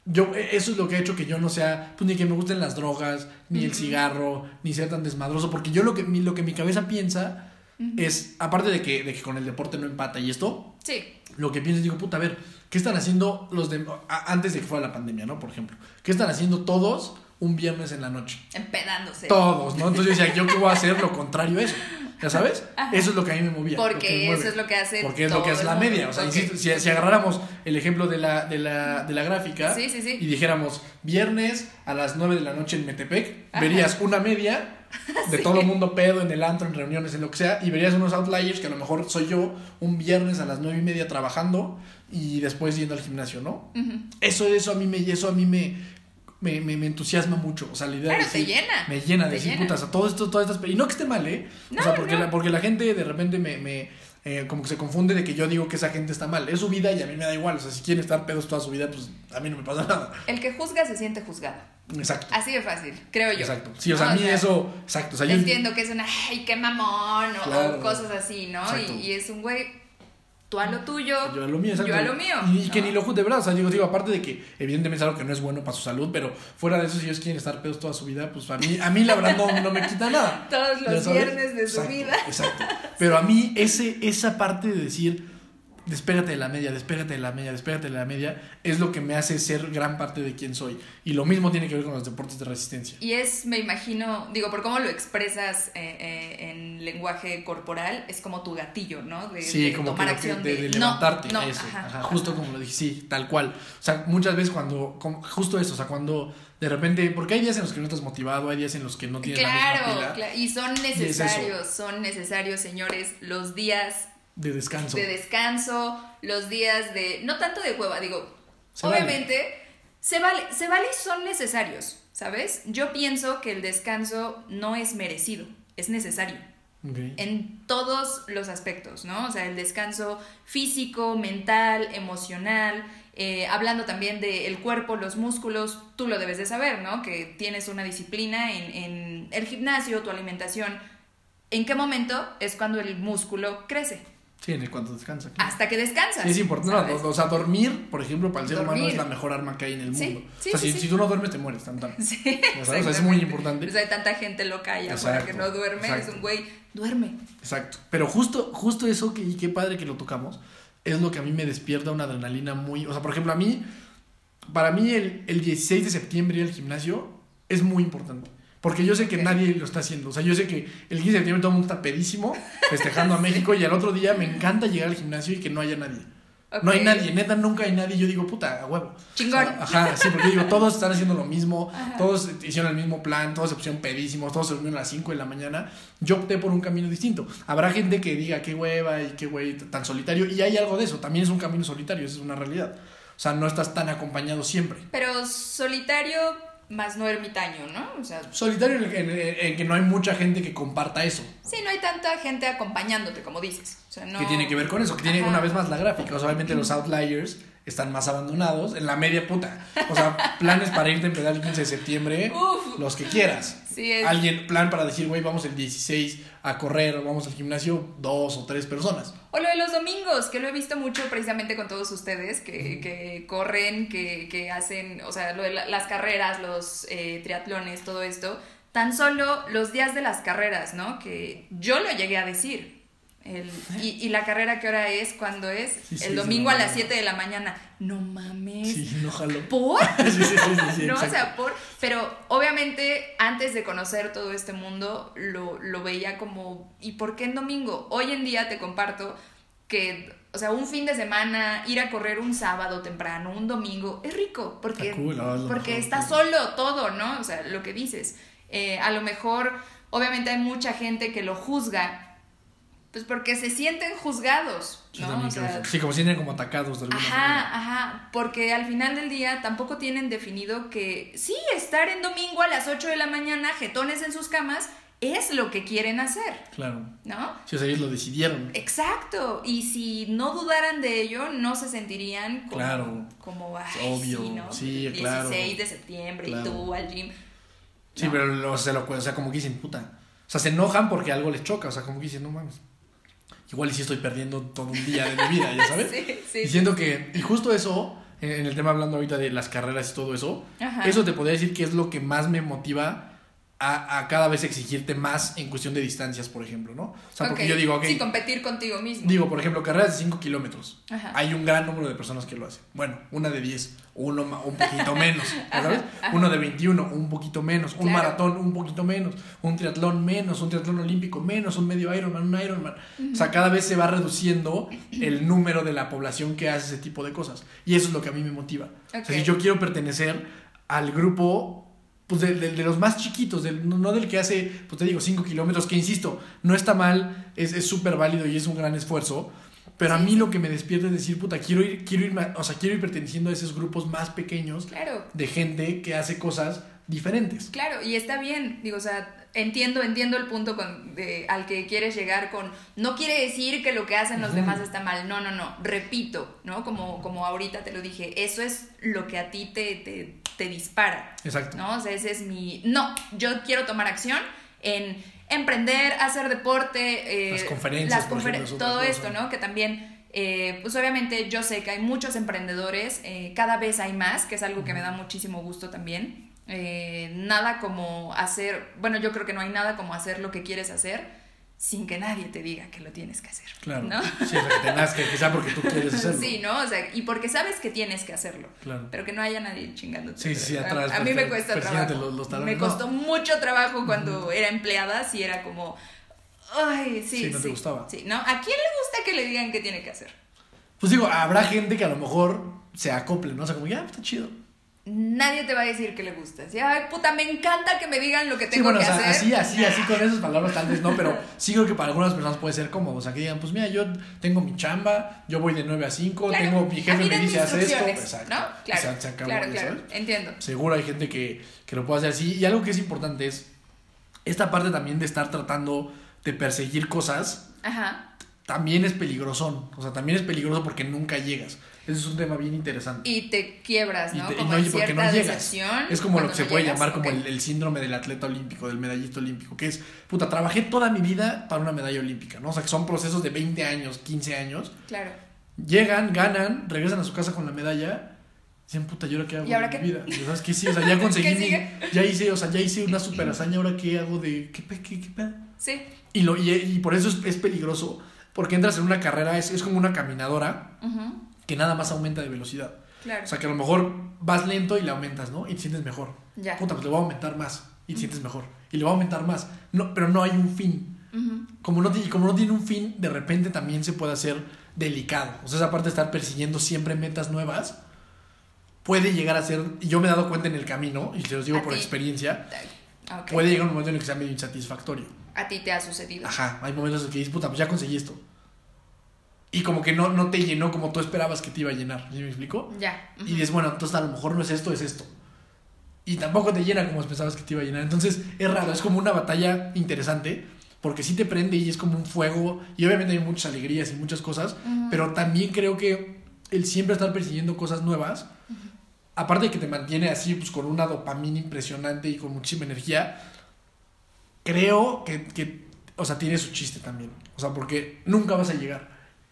yo, e, eso es lo que ha hecho que yo no sea, pues ni que me gusten las drogas, ni el cigarro, ni ser tan desmadroso, porque yo lo que, lo que mi cabeza piensa es, aparte de que, de que con el deporte no empata y esto, Sí. lo que pienso es, digo, puta, a ver, ¿qué están haciendo los de, a- antes de que fuera la pandemia, ¿no? Por ejemplo, ¿qué están haciendo todos un viernes en la noche? Empedándose. Todos, ¿no? Entonces yo decía, ¿yo qué voy a hacer? Lo contrario a eso. ¿Ya sabes? Eso es lo que a mí me movía. me Porque eso es lo que hace. Porque es lo que el la media. O sea, insisto, si, si agarráramos el ejemplo de la, de la, de la gráfica Sí, sí, sí. y dijéramos viernes a las 9 de la noche en Metepec, Ajá. verías una media de todo el mundo pedo en el antro, en reuniones, en lo que sea, y verías unos outliers que a lo mejor soy yo un viernes a las 9 y media trabajando y después yendo al gimnasio, ¿no? Ujú. Eso, eso a mí me, eso a mí me, me, me, me entusiasma mucho. O sea, la idea Claro, de te decir- llena. Me llena de decir, putas, a todo esto, todas estas. Y no que esté mal, ¿eh? No, o sea, porque, no. la, porque la gente de repente me. me eh, como que se confunde de que yo digo que esa gente está mal. Es su vida y a mí me da igual. O sea, si quieren estar pedos toda su vida, pues a mí no me pasa nada. El que juzga se siente juzgado. Exacto. Así de fácil, creo yo. Exacto. Sí, o sea, ¿No? a mí eso. Exacto. O sea, yo. Entiendo que es una, ay, qué mamón, o, Claro. cosas así, ¿no? Y, y es un güey, tú a lo tuyo, Yo a lo mío, exacto. yo a lo mío. Y, y que ¿no? ni lo juzgue, de verdad. O sea, digo, digo, aparte de que evidentemente es algo que no es bueno para su salud, pero fuera de eso, si ellos quieren estar pedos toda su vida, pues a mí, a mí la verdad no, no me quita nada. Todos ¿Ya los viernes de su Exacto, vida. Exacto. Pero a mí ese, esa parte de decir, despégate de la media, despégate de la media, despégate de la media, es lo que me hace ser gran parte de quien soy. Y lo mismo tiene que ver con los deportes de resistencia. Y es, me imagino, digo, por cómo lo expresas eh, eh, en lenguaje corporal, es como tu gatillo, ¿no? De, Sí, de como tomar que, acción de, de, de no, levantarte, no, eso, ajá, ajá, ajá. justo como lo dije, sí, tal cual. O sea, muchas veces cuando, como- justo eso, o sea, cuando de repente, porque hay días en los que no estás motivado, hay días en los que no tienes la misma Claro, pila claro, y son necesarios, son necesarios, señores, los días de descanso. de descanso, los días de, no tanto de hueva, digo, Se vale. obviamente se vale, se vale y son necesarios, ¿sabes? Yo pienso que el descanso no es merecido, es necesario Ok. en todos los aspectos, ¿no? O sea, el descanso físico, mental, emocional, eh, hablando también del cuerpo, los músculos, tú lo debes de saber, ¿no? Que tienes una disciplina en, en el gimnasio, tu alimentación. ¿En qué momento es cuando el músculo crece? Sí, en cuanto descansa. Hasta que descansas. Sí, es importante. No, o sea, dormir, por ejemplo, para el ser humano es la mejor arma que hay en el mundo. sí, o sea, sí, si, si tú no duermes, te mueres tan tan. Sí, O sea, es muy importante. Pues hay tanta gente loca allá afuera que no duerme. exacto. Es un güey, duerme. Exacto. Pero justo, justo eso, que, y qué padre que lo tocamos, es lo que a mí me despierta una adrenalina muy. O sea, por ejemplo, a mí, para mí el, el 16 de septiembre ir al gimnasio es muy importante. Porque yo sé que nadie lo está haciendo. O sea, yo sé que el 15 de septiembre todo el mundo está pedísimo, festejando a México, y al otro día me encanta llegar al gimnasio y que no haya nadie. No hay nadie, neta, nunca hay nadie. Yo digo, puta, a huevo. Chingón. O sea, ajá, sí, porque digo, todos están haciendo lo mismo, Ajá. todos hicieron el mismo plan, todos se pusieron pedísimos, todos se durmieron a las 5 de la mañana. Yo opté por un camino distinto. Habrá gente que diga, qué hueva y qué güey tan solitario, y hay algo de eso. También es un camino solitario, eso es una realidad. O sea, no estás tan acompañado siempre. Pero solitario más no ermitaño, ¿no? O sea, Solitario en, en- en- en que no hay mucha gente que comparta eso. sí, no hay tanta gente acompañándote, como dices. O sea, no... Que tiene que ver con eso, que tiene Ajá. una vez más la gráfica. O sea, obviamente los outliers están más abandonados en la media puta. O sea, planes para irte a empezar el 15 de septiembre, Uf. los que quieras. Sí, es... Alguien, plan para decir, güey, vamos el 16 a correr vamos al gimnasio, dos o tres personas. O lo de los domingos, que lo he visto mucho precisamente con todos ustedes, que, que corren, que, que hacen, o sea, lo de la- las carreras, los eh, triatlones, todo esto. Tan solo los días de las carreras, ¿no? Que yo lo llegué a decir. El- y, y la carrera, ¿qué hora es? ¿Cuándo es? Sí, sí, el domingo a las no. 7 de la mañana. No mames. Sí, no jalo. ¿Por? No, o sea, por. Pero obviamente, antes de conocer todo este mundo, lo, lo veía como. ¿Y por qué en domingo? Hoy en día te comparto que. O sea, un fin de semana, ir a correr un sábado temprano, un domingo, es rico, porque, Está cool, no, es lo porque mejor, está solo todo, ¿no? O sea, lo que dices. Eh, a lo mejor, obviamente hay mucha gente que lo juzga, pues porque se sienten juzgados, ¿no? O sea. Sí, como si sienten como atacados de alguna Ajá, manera. ajá, porque al final del día tampoco tienen definido que sí, estar en domingo a las 8 de la mañana, jetones en sus camas, es lo que quieren hacer, Claro. ¿no? Sí, o sea, ellos lo decidieron. Exacto, y si no dudaran de ello, no se sentirían como, Claro. como ay, Obvio, sí, ¿no? sí, 16 claro. de septiembre Claro. y tú al gym. Sí, No. pero lo, se lo, o sea, como que dicen, puta. O sea, se enojan porque algo les choca. O sea, como que dicen, no mames. Igual y si estoy perdiendo todo un día de mi vida, ¿ya sabes? Sí, sí. y siento que, y justo eso, en, en el tema hablando ahorita de las carreras y todo eso, Ajá. eso te podría decir que es lo que más me motiva a, a cada vez exigirte más en cuestión de distancias, por ejemplo, ¿no? O sea, porque yo digo, ok, Sí, competir contigo mismo. digo, por ejemplo, carreras de 5 kilómetros. Ajá. Hay un gran número de personas que lo hacen. Bueno, una de 10, uno un poquito menos, ¿ya ¿sabes? ajá. Uno de 21, un poquito menos, un maratón, un poquito menos, un triatlón menos, un triatlón olímpico menos, un medio Ironman, un Ironman. O sea, cada vez se va reduciendo el número de la población que hace ese tipo de cosas. Y eso es lo que a mí me motiva. O sea, si yo quiero pertenecer al grupo pues de, los más chiquitos, no del que hace, pues te digo, 5 kilómetros, que insisto, no está mal, es es súper válido y es un gran esfuerzo, pero a mí lo que me despierta es decir, puta, quiero ir, quiero ir, o sea, quiero ir perteneciendo a esos grupos más pequeños Claro, de gente que hace cosas diferentes. Claro, y está bien, digo, o sea, entiendo, entiendo el punto con, de- al que quieres llegar con, no quiere decir que lo que hacen los demás está mal, no, no, no, repito, ¿no? Como, como ahorita te lo dije, eso es lo que a ti te, te, te dispara, Exacto. ¿no? O sea, ese es mi, no, yo quiero tomar acción en emprender, hacer deporte, eh, Las conferencias, las ejemplo, es todo cosa. esto, ¿no? Que también... eh, pues obviamente yo sé que hay muchos emprendedores, eh, cada vez hay más, que es algo que me da muchísimo gusto también. Eh, nada como hacer, bueno, yo creo que no hay nada como hacer lo que quieres hacer sin que nadie te diga que lo tienes que hacer. Claro. ¿no? Sí, o sea, que que, que sea porque tú quieres hacerlo. Sí, ¿no? O sea, y porque sabes que tienes que hacerlo. Claro. Pero que no haya nadie chingándote. Sí, sí, sí, A- atrás, A, mí me persi- cuesta trabajo. los- los talones, me no. costó mucho trabajo cuando era empleada, si era como, ay, sí, Sí, sí. no te gustaba. Sí, ¿no? ¿A quién le gusta que le digan qué tiene que hacer? Pues digo, habrá gente que a lo mejor se acople, ¿no? O sea, como, ya, está chido. Nadie te va a decir que le gusta. Así, ay, puta, me encanta que me digan lo que Sí, tengo bueno, o que sea, hacer. así, así, así con esas palabras tal vez no, pero sí creo que para algunas personas puede ser cómodo. O sea, que digan, pues mira, yo tengo mi chamba, yo voy de 9 a 5, Claro, tengo, mi jefe me dice, haz esto. Exacto. ¿no? Claro, se, se acabó, claro, claro. Entiendo. Seguro hay gente que, que lo puede hacer así. Y algo que es importante es esta parte también de estar tratando de perseguir cosas. Ajá. También es peligrosón. O sea, también es peligroso porque nunca llegas. Ese es un tema bien interesante. Y te quiebras, ¿no? Y, te, como y no, porque no llegas. Es como lo que se puede llegas, llamar como el, el síndrome del atleta olímpico, del medallista olímpico, que es, puta, trabajé toda mi vida para una medalla olímpica, ¿no? O sea, que son procesos de 20 años, 15 años. Claro. Llegan, ganan, regresan a su casa con la medalla. Dicen, puta, ¿y ahora qué hago ¿Y ahora de qué? mi vida? Y, ¿Sabes qué? Sí, o sea, ya conseguí ¿Qué mi-? Ya hice, o sea, ya hice una super hazaña, ¿ahora qué hago de. ¿Qué, pe- qué, qué pedo? Sí. Y, lo, y, y por eso es, es peligroso, porque entras en una carrera, es, es como una caminadora Ujú. que nada más aumenta de velocidad. Claro. O sea, que a lo mejor vas lento y le aumentas, ¿no? Y te sientes mejor. ya. Puta, pues le voy a aumentar más y te sientes mejor. Y le voy a aumentar más. No, pero no hay un fin. Como no, como no tiene un fin, de repente también se puede hacer delicado. O sea, esa parte de estar persiguiendo siempre metas nuevas puede llegar a ser, y yo me he dado cuenta en el camino, y se los digo ¿A por ti? experiencia, puede llegar un momento en el que sea medio insatisfactorio. A ti te ha sucedido. Ajá, hay momentos en que dices, puta, pues ya conseguí esto. Y como que no, no te llenó como tú esperabas que te iba a llenar. ¿Sí me explico? Ya. ujú. Y dices, bueno, entonces a lo mejor no es esto, es esto. Y tampoco te llena como pensabas que te iba a llenar. Entonces es raro, es como una batalla interesante, porque sí te prende y es como un fuego. Y obviamente hay muchas alegrías y muchas cosas, Ujú. pero también creo que el siempre estar persiguiendo cosas nuevas, aparte de que te mantiene así, pues con una dopamina impresionante y con muchísima energía, creo que, que, o sea, tiene su chiste también. O sea, porque nunca vas a llegar.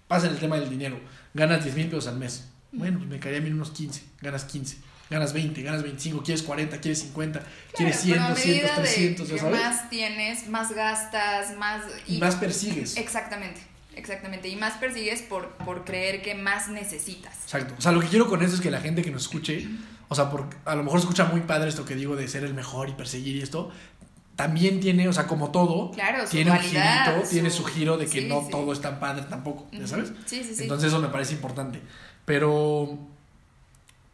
Pasa el tema del dinero. Ganas 10 mil pesos al mes. Bueno, pues me caería a mí unos 15. Ganas 15. Ganas 20, ganas 25, quieres 40, quieres 50, quieres 100, pero a 200, medida de 300, ya sabes. más tienes, más gastas, más... Y más persigues. Exactamente, exactamente. Y más persigues por, por creer que más necesitas. Exacto. O sea, lo que quiero con eso es que la gente que nos escuche, o sea, por, a lo mejor escucha muy padre esto que digo de ser el mejor y perseguir y esto, también tiene, o sea, como todo, Claro, tiene un girito, tiene su- giro de que sí, no sí. todo es tan padre tampoco, ¿ya sabes? Sí, sí, sí. Entonces eso me parece importante. Pero,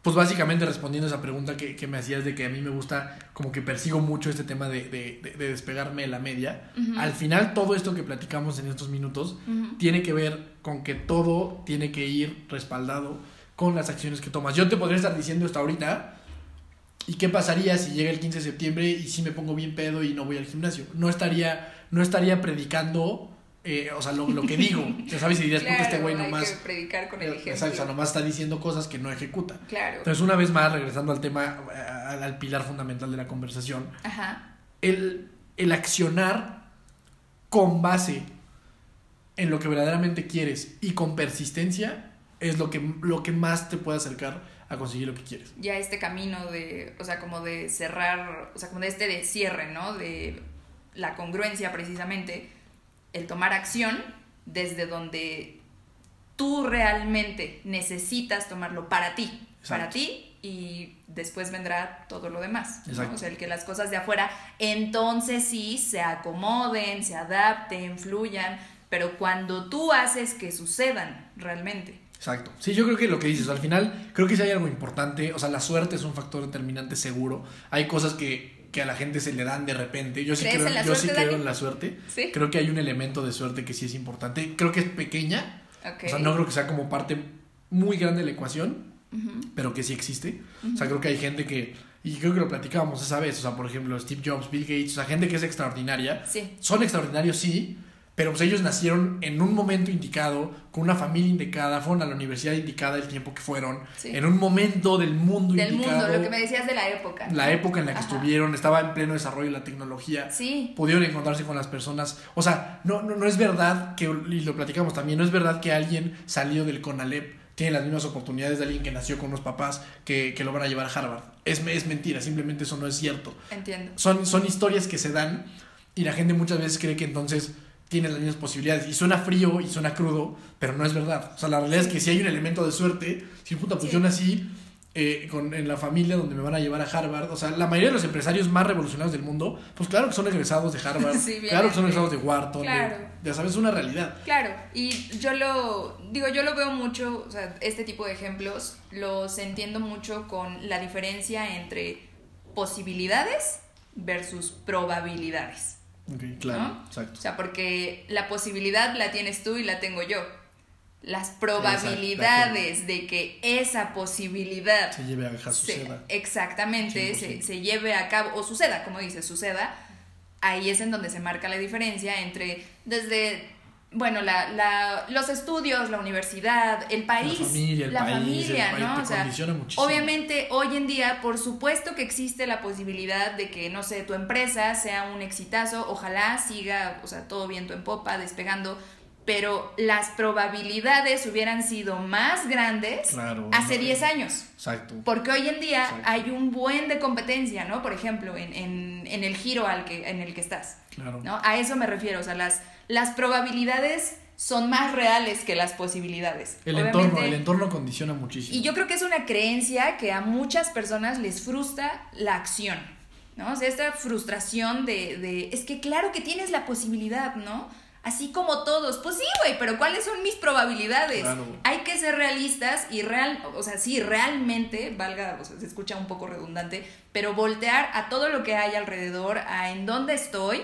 pues básicamente respondiendo a esa pregunta que, que me hacías de que a mí me gusta, como que persigo mucho este tema de, de- de- de despegarme de la media, al final todo esto que platicamos en estos minutos tiene que ver con que todo tiene que ir respaldado con las acciones que tomas. Yo te podría estar diciendo esto ahorita. ¿Y qué pasaría si llega el 15 de septiembre y si me pongo bien pedo y no voy al gimnasio? No estaría, no estaría predicando, eh, o sea, lo, lo que digo. Ya sabes, y dirías, puta, este Claro, güey nomás, que predicar con el ejemplo. exacto, o sea, nomás está diciendo cosas que no ejecuta. Claro. Entonces, una vez más, regresando al tema, eh, al, al pilar fundamental de la conversación, Ajá. el, el accionar con base en lo que verdaderamente quieres y con persistencia es lo que, lo que más te puede acercar a conseguir lo que quieres. Ya este camino de, o sea, como de cerrar, o sea, como de este de cierre, ¿no? De la congruencia precisamente, el tomar acción desde donde tú realmente necesitas tomarlo para ti, para ti y después vendrá todo lo demás. ¿no? O sea, el que las cosas de afuera entonces sí se acomoden, se adapten, fluyan, pero cuando tú haces que sucedan realmente. Exacto. Sí, yo creo que lo que dices, al final, creo que sí hay algo importante. O sea, la suerte es un factor determinante seguro. Hay cosas que, que a la gente se le dan de repente. Yo sí ¿Crees creo, en la yo sí suerte, creo Dani? en la suerte. ¿Sí? Creo que hay un elemento de suerte que sí es importante. Creo que es pequeña. Ok. O sea, no creo que sea como parte muy grande de la ecuación. Ujú. pero que sí existe. O sea, creo que hay gente que, y creo que lo platicábamos esa vez, o sea, por ejemplo, Steve Jobs, Bill Gates, o sea, gente que es extraordinaria. Sí. Son extraordinarios, sí, pero pues ellos nacieron en un momento indicado, con una familia indicada, fueron a la universidad indicada el tiempo que fueron, Sí. en un momento del mundo Del indicado. mundo, lo que me decías de la época. ¿no? La época en la que Ajá. estuvieron, estaba en pleno desarrollo de la tecnología Sí, pudieron encontrarse con las personas. O sea, no, no, no es verdad que, y lo platicamos también, no es verdad que alguien salió del CONALEP tiene las mismas oportunidades de alguien que nació con unos papás que, que lo van a llevar a Harvard. Es, es mentira, simplemente eso no es cierto. entiendo. Son, son historias que se dan y la gente muchas veces cree que entonces tiene las mismas posibilidades. Y suena frío y suena crudo, pero no es verdad. O sea, la realidad es que si hay un elemento de suerte, si puta, pues Sí. yo nací eh, con, en la familia donde me van a llevar a Harvard. O sea, la mayoría de los empresarios más revolucionarios del mundo, pues claro que son egresados de Harvard, Sí, bien, claro que son egresados de Wharton, de- Claro. ya sabes, es una realidad. Claro, y yo lo digo, yo lo veo mucho, o sea, este tipo de ejemplos los entiendo mucho con la diferencia entre posibilidades versus probabilidades. Claro, ¿No? exacto. O sea, porque la posibilidad la tienes tú y la tengo yo. Las probabilidades de que esa posibilidad Se lleve a se- suceda. exactamente 100%. se, se lleve a cabo o suceda, como dices, suceda, ahí es en donde se marca la diferencia entre desde bueno, la, la, los estudios, la universidad, el país, la familia, el la país, familia, el ¿no? O sea, obviamente hoy en día, por supuesto que existe la posibilidad de que, no sé, tu empresa sea un exitazo, ojalá siga, o sea, todo viento en popa, despegando, pero las probabilidades hubieran sido más grandes Claro, hace no, 10 años. Exacto. Porque hoy en día Exacto. hay un buen de competencia, ¿no? Por ejemplo, en, en, en el giro al que, en el que estás. Claro. ¿no? A eso me refiero, o sea, las, las probabilidades son más reales que las posibilidades. El Obviamente, entorno, el entorno condiciona muchísimo. Y yo creo que es una creencia que a muchas personas les frustra la acción, ¿no? O sea, esta frustración de, de es que claro que tienes la posibilidad, ¿no? Así como todos. Pues sí, güey, pero ¿cuáles son mis probabilidades? Claro. Hay que ser realistas y real, o sea, sí, realmente, valga, o sea, se escucha un poco redundante, pero voltear a todo lo que hay alrededor, a en dónde estoy,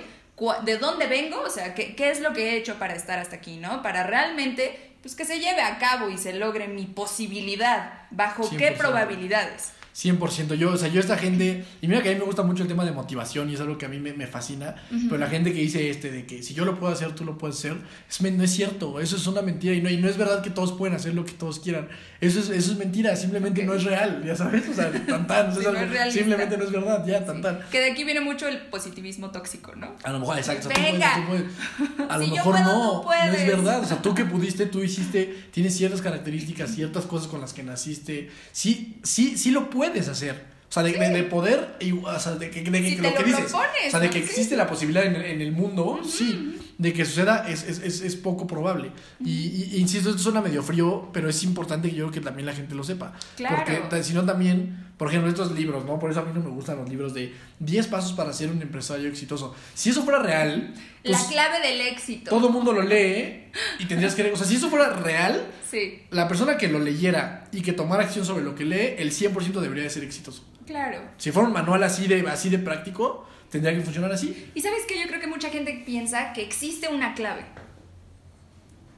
de dónde vengo, o sea, qué, qué es lo que he hecho para estar hasta aquí, ¿no? Para realmente, pues que se lleve a cabo y se logre mi posibilidad. ¿Bajo qué 100%. probabilidades? 100%. Yo, o sea, yo esta gente, y mira que a mí me gusta mucho el tema de motivación y es algo que a mí me, me fascina, pero la gente que dice este de que si yo lo puedo hacer, tú lo puedes hacer, es, no es cierto, eso es una mentira y no, y no es verdad que todos pueden hacer lo que todos quieran. Eso es, eso es mentira, simplemente Ok. no es real, ya sabes, o sea, tan tan, Sí, es no algo- es realista. simplemente no es verdad, ya, tan tan. Que de aquí viene mucho el positivismo tóxico, ¿no? A lo mejor, exacto. sea, tú Venga. puedes, tú puedes. A lo Si mejor puedo, no, no es verdad. O sea, tú que pudiste, tú hiciste, tienes ciertas características, ciertas cosas con las que naciste. Sí, sí, sí lo puedes hacer. O sea, de, de- de poder, y, o sea, de que, de Si lo te que lo dices. propones, o sea, de que Sí. existe la posibilidad en en el mundo, sí. De que suceda es, es, es, es poco probable. y, y- insisto, esto suena medio frío, pero es importante que yo creo que también la gente lo sepa. Claro. Porque si no también, por ejemplo, estos libros, ¿no? Por eso a mí no me gustan los libros de 10 pasos para ser un empresario exitoso. Si eso fuera real, pues la clave del éxito. todo el mundo lo lee y tendrías que... O sea, si eso fuera real, Sí, la persona que lo leyera y que tomara acción sobre lo que lee, el 100% debería de ser exitoso. claro. Si fuera un manual así de, así de práctico, tendría que funcionar así. Y sabes que yo creo que mucha gente piensa que existe una clave.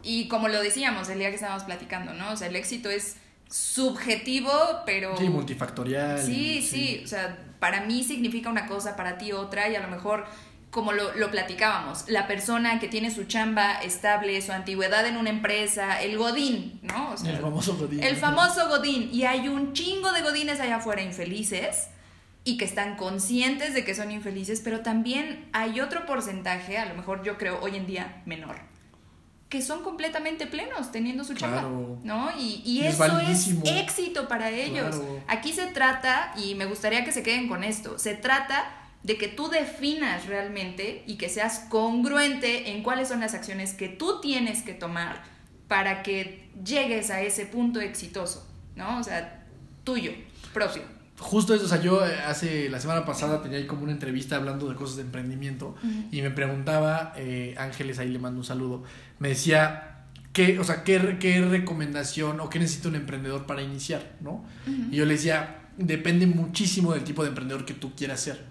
Y como lo decíamos el día que estábamos platicando, ¿no? O sea, el éxito es subjetivo, pero... Sí, multifactorial. Sí, sí, o sea, para mí significa una cosa, para ti otra, y a lo mejor, como lo, lo platicábamos, la persona que tiene su chamba estable, su antigüedad en una empresa, el godín, ¿no? O sea, El famoso godín. el famoso godín, y hay un chingo de godines allá afuera infelices y que están conscientes de que son infelices, pero también hay otro porcentaje, a lo mejor yo creo hoy en día menor, que son completamente plenos teniendo su chamba, Claro. ¿no? Y, y Es eso es éxito para ellos. Claro. Aquí se trata, y me gustaría que se queden con esto, se trata de que tú definas realmente y que seas congruente en cuáles son las acciones que tú tienes que tomar para que llegues a ese punto exitoso, ¿no? O sea, tuyo, propio. Justo eso, o sea, yo eh, hace la semana pasada tenía ahí como una entrevista hablando de cosas de emprendimiento y me preguntaba, eh, Ángeles, ahí le mando un saludo, me decía, ¿qué, o sea, qué, qué recomendación o qué necesita un emprendedor para iniciar, ¿no? Y yo le decía, depende muchísimo del tipo de emprendedor que tú quieras ser.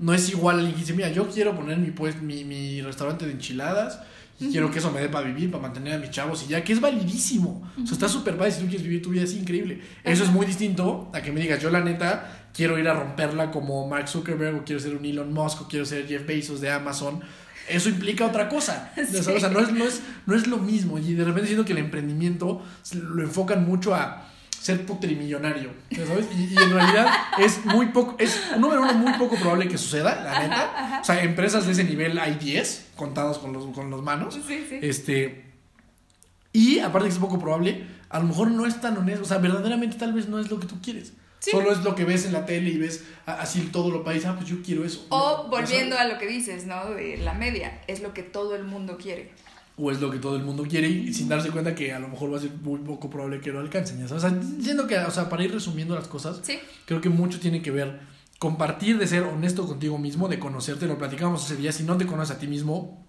No es igual alguien que dice, mira, yo quiero poner mi, pues, mi, mi restaurante de enchiladas y quiero que eso me dé para vivir, para mantener a mis chavos y ya, que es validísimo. O sea, está súper padre si tú quieres vivir tu vida así, increíble. Eso es muy distinto a que me digas, yo la neta quiero ir a romperla como Mark Zuckerberg o quiero ser un Elon Musk o quiero ser Jeff Bezos de Amazon. Eso implica otra cosa. O sea, no es, no, es, no es lo mismo. Y de repente siento que el emprendimiento lo enfocan mucho a ser putrimillonario, ¿ya ¿sabes? Y, y en realidad es muy poco, es número uno muy poco probable que suceda, la neta. O sea, empresas de ese nivel hay 10 contadas con los, con los manos. Sí, sí. Este. Y aparte que es poco probable, a lo mejor no es tan honesto. O sea, verdaderamente tal vez no es lo que tú quieres. Sí. Solo es lo que ves en la tele y ves así todo lo país. Ah, pues yo quiero eso. O No, volviendo a lo que dices, ¿no? De la media, es lo que todo el mundo quiere. O es lo que todo el mundo quiere y sin darse cuenta que a lo mejor va a ser muy poco probable que lo alcancen. O sea, siento que, o sea, para ir resumiendo las cosas, Sí, creo que mucho tiene que ver compartir de ser honesto contigo mismo, de conocerte, lo platicamos ese día, si no te conoces a ti mismo,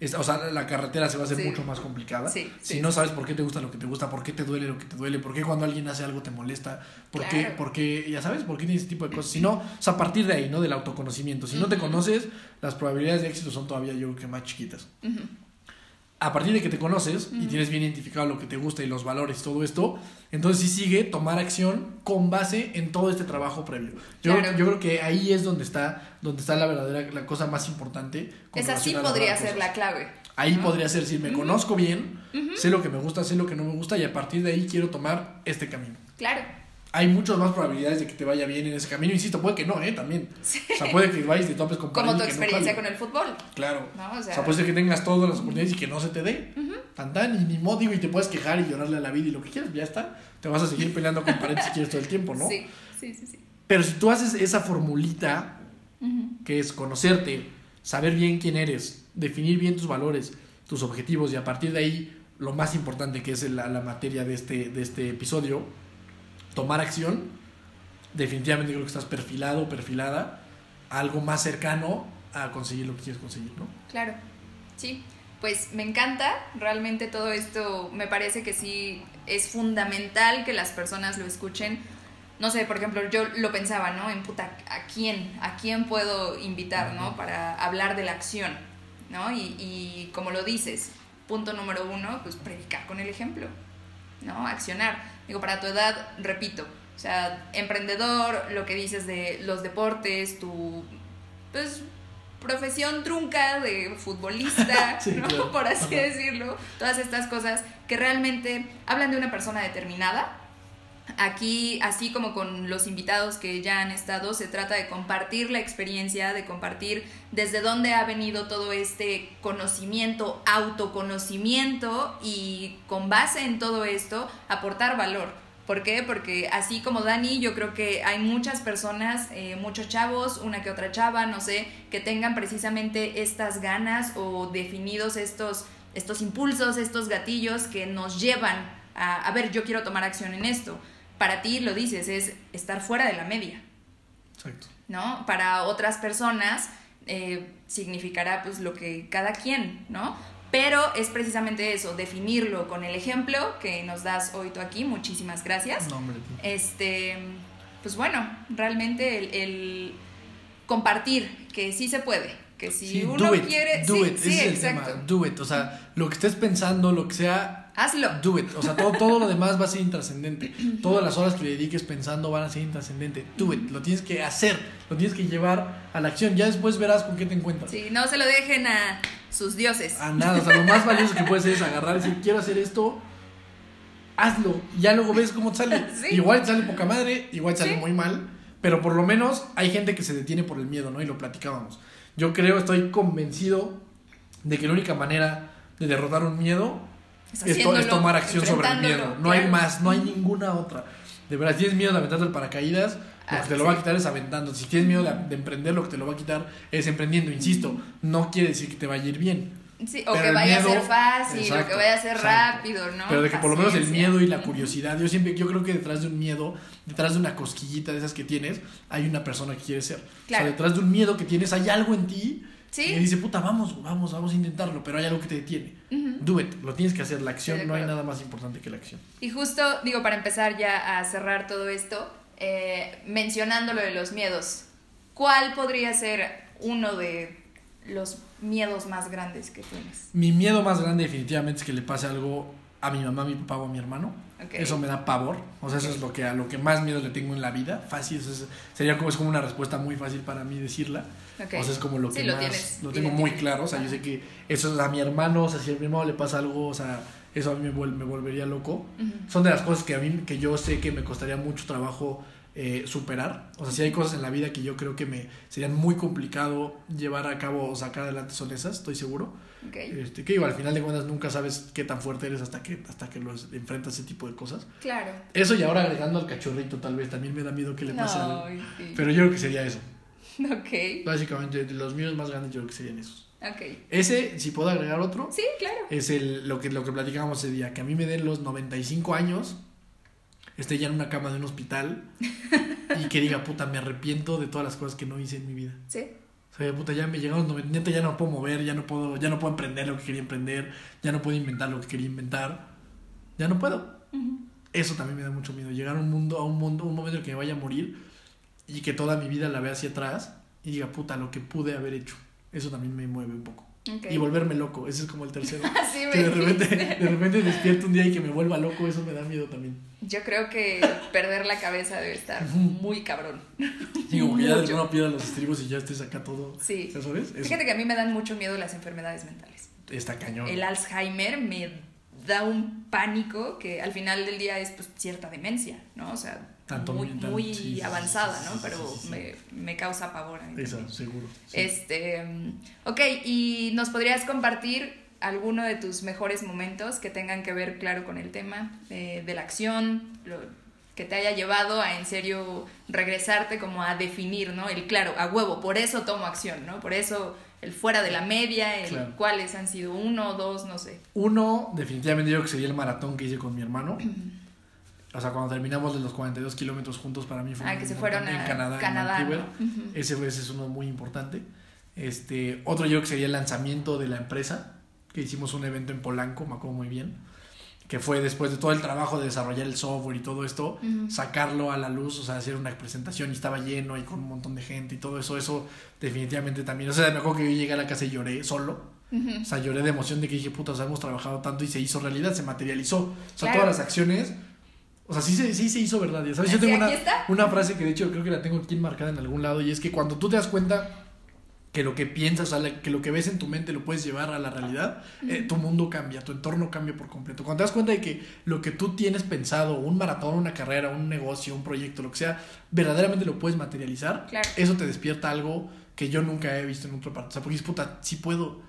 es- o sea, la carretera se va a hacer Sí. mucho más complicada. Sí, si sí, no sabes por qué te gusta lo que te gusta, por qué te duele lo que te duele, por qué cuando alguien hace algo te molesta, por qué, por qué, ya sabes, por qué tienes ese tipo de cosas. Si no, o sea, a partir de ahí, ¿no? Del autoconocimiento. Si no te conoces, las probabilidades de éxito son todavía yo creo que más chiquitas. Ujú. A partir de que te conoces y tienes bien identificado lo que te gusta y los valores, todo esto, entonces sí sigue tomar acción con base en todo este trabajo previo. Yo, yo creo que ahí es donde está, donde está la verdadera, la cosa más importante. Esa sí podría ser la clave. Ahí podría ser, si me conozco bien, sé lo que me gusta, sé lo que no me gusta y a partir de ahí quiero tomar este camino. Claro hay muchas más probabilidades de que te vaya bien en ese camino. Insisto, puede que no, ¿eh? También. O sea, puede que vayas de topes con Como tu experiencia con el fútbol. Claro. O, sea, puede ser que tengas todas las oportunidades y que no se te dé. Tan tan, y ni modo, y te puedes quejar y llorarle a la vida y lo que quieras, ya está. Te vas a seguir peleando con paredes si quieres todo el tiempo, ¿no? Sí, sí, sí. sí. Pero si tú haces esa formulita, que es conocerte, saber bien quién eres, definir bien tus valores, tus objetivos y a partir de ahí lo más importante que es la, la materia de este, de este episodio, tomar acción, definitivamente creo que estás perfilado, perfilada, algo más cercano a conseguir lo que quieres conseguir, ¿no? Claro, sí. Pues me encanta, realmente todo esto me parece que sí es fundamental que las personas lo escuchen. No sé, por ejemplo, yo lo pensaba, ¿no? En puta, ¿a quién? ¿A quién puedo invitar, ¿no? Para hablar de la acción, ¿no? Y, y como lo dices, punto número uno, pues predicar con el ejemplo, ¿no? Accionar. Digo, para tu edad, repito, o sea, emprendedor, lo que dices de los deportes, tu, pues, profesión trunca de futbolista, ¿no? Por así decirlo, todas estas cosas que realmente hablan de una persona determinada Aquí, así como con los invitados que ya han estado, se trata de compartir la experiencia, de compartir desde dónde ha venido todo este conocimiento, autoconocimiento y con base en todo esto aportar valor. ¿Por qué? Porque así como Dani, yo creo que hay muchas personas, eh, muchos chavos, una que otra chava, no sé, que tengan precisamente estas ganas o definidos estos, estos impulsos, estos gatillos que nos llevan a, a ver, yo quiero tomar acción en esto para ti lo dices, es estar fuera de la media. Exacto. ¿No? Para otras personas eh, significará pues lo que cada quien, ¿no? Pero es precisamente eso, definirlo con el ejemplo que nos das hoy tú aquí. Muchísimas gracias. No, hombre, este, pues bueno, realmente el, compartir que sí se puede, que si uno quiere, do it, sí, es el tema, do it, o sea, lo que estés pensando, lo que sea, Hazlo. Do it. O sea, todo, todo lo demás va a ser intrascendente. Todas las horas que le dediques pensando van a ser intrascendente. Do it. Lo tienes que hacer. Lo tienes que llevar a la acción. Ya después verás con qué te encuentras. Sí, no se lo dejen a sus dioses. A nada. O sea, lo más valioso que puedes hacer es agarrar y decir, quiero hacer esto. Hazlo. Y ya luego ves cómo sale. Igual sale poca madre, igual sale muy mal. Pero por lo menos hay gente que se detiene por el miedo, ¿no? Y lo platicábamos. Yo creo, estoy convencido de que la única manera de derrotar un miedo esto es tomar acción sobre el miedo. No hay más, no hay ninguna otra. De verdad, si tienes miedo de aventarte el paracaídas, lo que te lo va a quitar es aventando. Si tienes miedo de, emprender, lo que te lo va a quitar es emprendiendo. Insisto, no quiere decir que te vaya a ir bien. Sí, o que vaya a ser fácil, o que vaya a ser rápido, ¿no? Pero de que por lo menos el miedo y la curiosidad, yo siempre, yo creo que detrás de un miedo, detrás de una cosquillita de esas que tienes, hay una persona que quiere ser. O sea, detrás de un miedo que tienes, hay algo en ti y dice, puta, vamos, vamos, vamos a intentarlo, pero hay algo que te detiene. Do it, lo tienes que hacer, la acción, no hay nada más importante que la acción. Y justo, digo, para empezar ya a cerrar todo esto, eh, mencionando lo de los miedos, ¿cuál podría ser uno de los miedos más grandes que tienes? Mi miedo más grande definitivamente es que le pase algo a mi mamá, a mi papá o a mi hermano. Eso me da pavor. O sea, eso es lo que, a lo que más miedo le tengo en la vida. Fácil, eso sería como, es como una respuesta muy fácil para mí decirla. O sea, es como lo que más. Lo, tengo muy claro. O sea, yo sé que eso es a mi hermano. O sea, si a mi hermano le pasa algo, o sea, eso a mí me, me volvería loco. Son de las cosas que a mí, que yo sé que me costaría mucho trabajo eh, superar. O sea, si hay cosas en la vida que yo creo que me serían muy complicado llevar a cabo o sacar adelante son esas, estoy seguro. Este, que igual, al final de cuentas nunca sabes qué tan fuerte eres hasta que, hasta que los enfrentas ese tipo de cosas. Claro. Eso y ahora agregando al cachorrito tal vez también me da miedo que le pase algo. Pero yo creo que sería eso. Ok. Básicamente, los míos más grandes yo creo que serían esos. Ok. Ese, si puedo agregar otro. Sí, claro. Es el, lo, que, lo que platicábamos ese día, que a mí me den los 95 años esté ya en una cama de un hospital y que diga, puta, me arrepiento de todas las cosas que no hice en mi vida. Sí. O sea, puta, ya me llegaron los 90, ya no puedo mover, ya no puedo, ya no puedo emprender lo que quería emprender, ya no puedo inventar lo que quería inventar. Ya no puedo. Eso también me da mucho miedo. Llegar a un mundo, a un mundo, un momento en que me vaya a morir y que toda mi vida la vea hacia atrás y diga, puta, lo que pude haber hecho. Eso también me mueve un poco. Y volverme loco, ese es como el tercero. Sí, que de repente, de repente despierto un día y que me vuelva loco, eso me da miedo también. Yo creo que perder la cabeza debe estar muy cabrón. Digo, ya de no pierda los estribos y ya estés acá todo. Sí. ¿Sabes? Fíjate que a mí me dan mucho miedo las enfermedades mentales. Está cañón. El Alzheimer me da un pánico que al final del día es pues cierta demencia, ¿no? O sea, muy, muy avanzada, ¿no? Pero me, me, causa pavor. A mí Eso, seguro. Este, ok, ¿y nos podrías compartir alguno de tus mejores momentos que tengan que ver, claro, con el tema de, la acción, lo, que te haya llevado a en serio regresarte como a definir, ¿no? El claro, a huevo, por eso tomo acción, ¿no? Por eso el fuera de la media, el cuáles han sido uno, dos, no sé. Uno, definitivamente yo que sería el maratón que hice con mi hermano. O sea, cuando terminamos de los 42 kilómetros juntos, para mí fue ah, que se fueron a en Canadá. Canadá ese, ese es uno muy importante. Este, otro yo que sería el lanzamiento de la empresa, que hicimos un evento en Polanco, me acuerdo muy bien, que fue después de todo el trabajo de desarrollar el software y todo esto, sacarlo a la luz, o sea, hacer una presentación y estaba lleno y con un montón de gente y todo eso, eso definitivamente también, o sea, me acuerdo que yo llegué a la casa y lloré solo, o sea, lloré de emoción de que dije, puta, o sea, hemos trabajado tanto y se hizo realidad, se materializó, o sea, todas las acciones o sea, sí se, sí se hizo verdad. ¿sabes? Yo tengo una, una, frase que de hecho creo que la tengo aquí enmarcada en algún lado y es que cuando tú te das cuenta que lo que piensas, o sea, que lo que ves en tu mente lo puedes llevar a la realidad, eh, tu mundo cambia, tu entorno cambia por completo. Cuando te das cuenta de que lo que tú tienes pensado, un maratón, una carrera, un negocio, un proyecto, lo que sea, verdaderamente lo puedes materializar, eso te despierta algo que yo nunca he visto en otra parte. O sea, porque dices, puta, sí puedo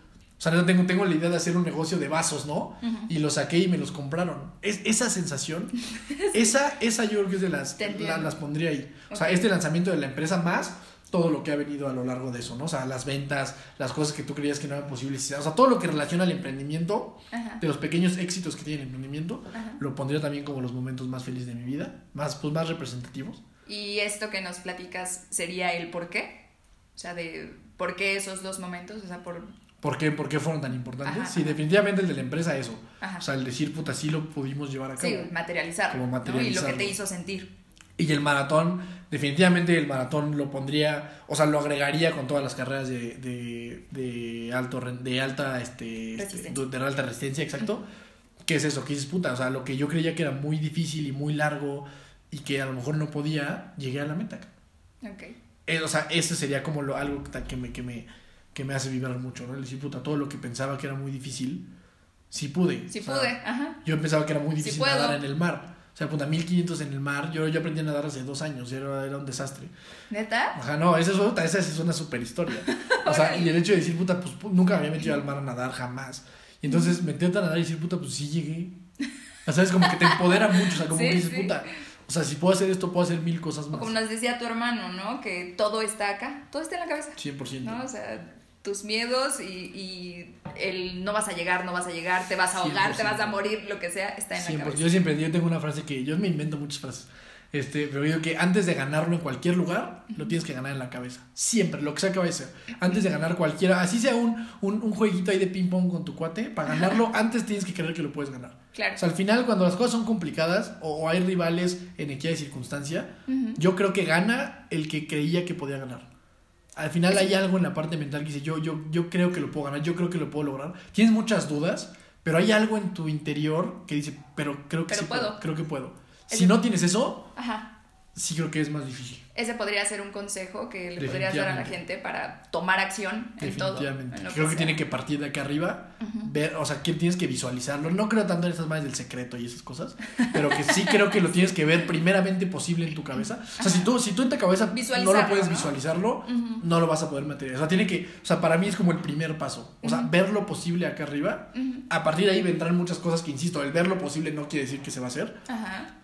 o sea, tengo, tengo la idea de hacer un negocio de vasos, ¿no? Y los saqué y me los compraron. Es, esa sensación, esa, esa yo creo que es de las, las pondría ahí. O sea, este lanzamiento de la empresa más todo lo que ha venido a lo largo de eso, ¿no? O sea, las ventas, las cosas que tú creías que no eran posibles. O sea, todo lo que relaciona al emprendimiento, de los pequeños éxitos que tiene el emprendimiento, lo pondría también como los momentos más felices de mi vida, más, pues, más representativos. ¿Y esto que nos platicas sería el por qué? O sea, de por qué esos dos momentos, o sea, por ¿Por qué, ¿Por qué fueron tan importantes? sí, definitivamente el de la empresa, eso. O sea, el decir, puta, sí lo pudimos llevar a cabo. Sí, materializar. Como materializar. Y lo que te hizo sentir. Y el maratón, definitivamente el maratón lo pondría, o sea, lo agregaría con todas las carreras de, de, de alto, de alta, este, este de alta resistencia, exacto. ¿Qué es eso? Que dices, puta, o sea, lo que yo creía que era muy difícil y muy largo y que a lo mejor no podía, llegué a la meta. Ok. Eh, o sea, eso sería como lo, algo que me, que me, que me hace vibrar mucho, ¿no? Le decir, puta, todo lo que pensaba que era muy difícil, sí pude. Sí pude, ajá. Yo pensaba que era muy difícil nadar en el mar. O sea, puta, 1500 en el mar. Yo, yo aprendí a nadar hace dos años, era, era un desastre. ¿Neta? Ajá, no, esa es, otra, esa es una super historia. o sea, y el hecho de decir, puta, pues nunca me había metido al mar a nadar, jamás. Y entonces meterte a nadar y decir, puta, pues sí llegué. O sea, es como que te empodera mucho, o sea, como que dices, puta, o sea, si puedo hacer esto, puedo hacer mil cosas más. como nos decía tu hermano, ¿no? Que todo está acá, todo está en la cabeza. 100%. ¿No? O sea, tus miedos y, y, el no vas a llegar, no vas a llegar, te vas a ahogar, te vas a morir, lo que sea, está en la cabeza. Yo siempre yo tengo una frase que yo me invento muchas frases. Este, pero digo que antes de ganarlo en cualquier lugar, lo tienes que ganar en la cabeza. Siempre, lo que sea cabeza. Antes de ganar cualquiera, así sea un, un, un jueguito ahí de ping pong con tu cuate, para ganarlo, antes tienes que creer que lo puedes ganar. Claro. O sea, al final, cuando las cosas son complicadas o, hay rivales en equidad de circunstancia, yo creo que gana el que creía que podía ganar al final hay algo en la parte mental que dice, yo, yo, yo creo que lo puedo ganar, yo creo que lo puedo lograr. Tienes muchas dudas, pero hay algo en tu interior que dice, pero creo que sí puedo. creo que puedo. Si no tienes eso, sí creo que es más difícil. Ese podría ser un consejo que le podrías dar a la gente para tomar acción en todo. Definitivamente. Creo que, tiene que partir de acá arriba, ver, o sea, que tienes que visualizarlo. No creo tanto en esas madres del secreto y esas cosas, pero que sí creo que lo tienes que ver primeramente posible en tu cabeza. O sea, si tú, si tú en tu cabeza no lo puedes visualizarlo, no lo vas a poder materializar. O sea, tiene que, o sea, para mí es como el primer paso. O sea, ver lo posible acá arriba. A partir de ahí vendrán muchas cosas que, insisto, el ver lo posible no quiere decir que se va a hacer. Ajá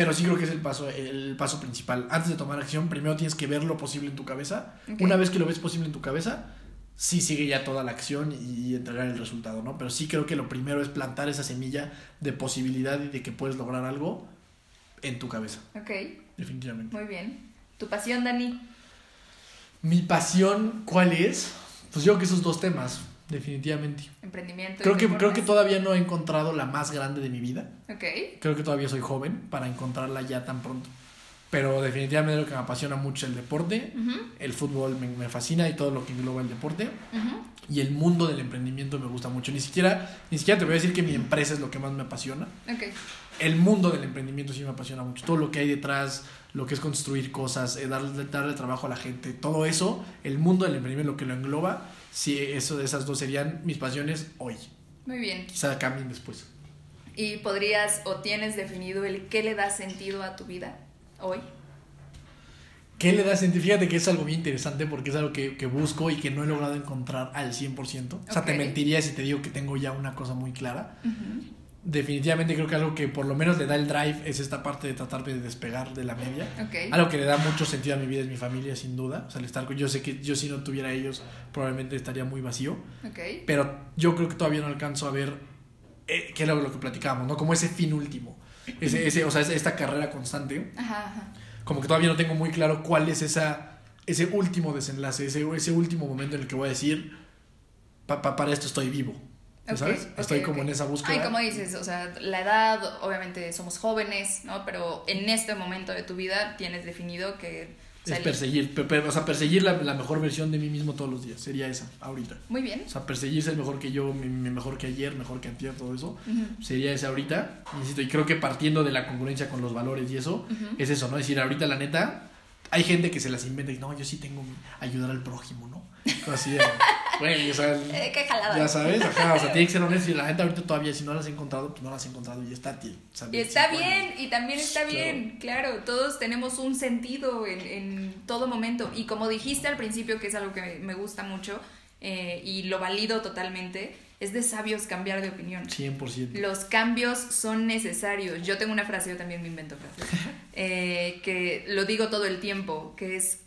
pero sí creo que es el paso, el paso principal. Antes de tomar acción, primero tienes que ver lo posible en tu cabeza. Una vez que lo ves posible en tu cabeza, sí sigue ya toda la acción y entregar el resultado, ¿no? Pero sí creo que lo primero es plantar esa semilla de posibilidad y de que puedes lograr algo en tu cabeza. Ok. Definitivamente. Muy bien. ¿Tu pasión, Dani? Mi pasión, ¿cuál es? Pues yo creo que esos dos temas definitivamente. Emprendimiento. Creo que, creo que todavía no he encontrado la más grande de mi vida. Ok. Creo que todavía soy joven para encontrarla ya tan pronto. Pero definitivamente lo que me apasiona mucho es el deporte. El fútbol me, fascina y todo lo que engloba el deporte. y el mundo del emprendimiento me gusta mucho. Ni siquiera, ni siquiera te voy a decir que mi empresa es lo que más me apasiona. Okay. El mundo del emprendimiento sí me apasiona mucho. Todo lo que hay detrás, lo que es construir cosas, eh, darle, darle trabajo a la gente, todo eso, el mundo del emprendimiento, lo que lo engloba, sí, eso, esas dos serían mis pasiones hoy. Muy bien. Quizá cambien después. ¿Y podrías o tienes definido el qué le da sentido a tu vida hoy? ¿Qué le da sentido? Fíjate que es algo bien interesante porque es algo que, busco y que no he logrado encontrar al 100%. O sea, te mentiría si te digo que tengo ya una cosa muy clara. Definitivamente creo que algo que por lo menos le da el drive es esta parte de tratar de despegar de la media. Algo que le da mucho sentido a mi vida es mi familia, sin duda. O sea, el estar con, yo sé que yo si no tuviera ellos probablemente estaría muy vacío. Pero yo creo que todavía no alcanzo a ver eh, qué es lo, que platicábamos, ¿no? Como ese fin último. Ese, ese, o sea, esta carrera constante. Ajá, ajá como que todavía no tengo muy claro cuál es esa, ese último desenlace, ese, ese último momento en el que voy a decir, para esto estoy vivo. ¿Sabes? estoy como en esa búsqueda. Ay, como dices, o sea, la edad, obviamente somos jóvenes, ¿no? Pero en este momento de tu vida tienes definido que es perseguir, o sea, perseguir la, mejor versión de mí mismo todos los días, sería esa, ahorita. Muy bien. O sea, perseguir ser mejor que yo, mejor que ayer, mejor que antier, todo eso, sería esa ahorita. Insisto, y creo que partiendo de la congruencia con los valores y eso, es eso, ¿no? Es decir, ahorita la neta, hay gente que se las inventa y no, yo sí tengo ayudar al prójimo, ¿no? Así de, o sea, eh, qué jalada. Ya sabes, ajá, o sea, tiene que ser honesto y la gente ahorita todavía si no las has encontrado, pues no las has encontrado y está tío. Y está bien, y también está bien, claro, todos tenemos un sentido en, en, todo momento y como dijiste al principio, que es algo que me gusta mucho eh, y lo valido totalmente, es de sabios cambiar de opinión. 100%. Los cambios son necesarios. Yo tengo una frase, yo también me invento frases, eh, que lo digo todo el tiempo, que es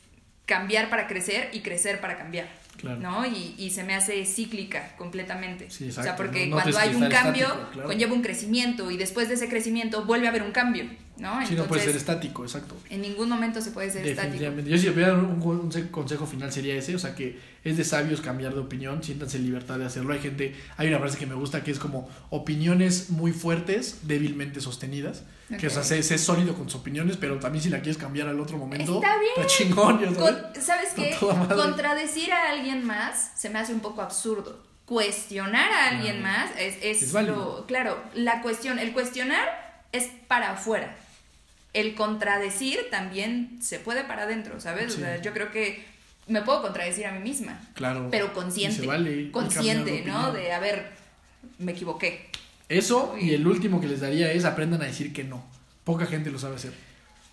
cambiar para crecer y crecer para cambiar. ¿No? Y, y, se me hace cíclica completamente. o sea, porque cuando hay un cambio, conlleva un crecimiento y después de ese crecimiento vuelve a haber un cambio, ¿no? sí, no puede ser estático, exacto. En ningún momento se puede ser estático. Yo si voy un, un, consejo final sería ese, o sea, que es de sabios cambiar de opinión, siéntanse en libertad de hacerlo. Hay gente, hay una frase que me gusta que es como opiniones muy fuertes, débilmente sostenidas. Que, o sea, sé, sólido con sus opiniones, pero también si la quieres cambiar al otro momento, está bien. chingón. ¿sabes? ¿Sabes qué? Contradecir a alguien más se me hace un poco absurdo. Cuestionar a alguien más es, es, lo. Claro, la cuestión, el cuestionar es para afuera. El contradecir también se puede para adentro, ¿sabes? O sea, yo creo que me puedo contradecir a mí misma. Claro. Pero consciente. consciente, ¿no? De, a ver, me equivoqué. Eso, y el último que les daría es aprendan a decir que no. Poca gente lo sabe hacer.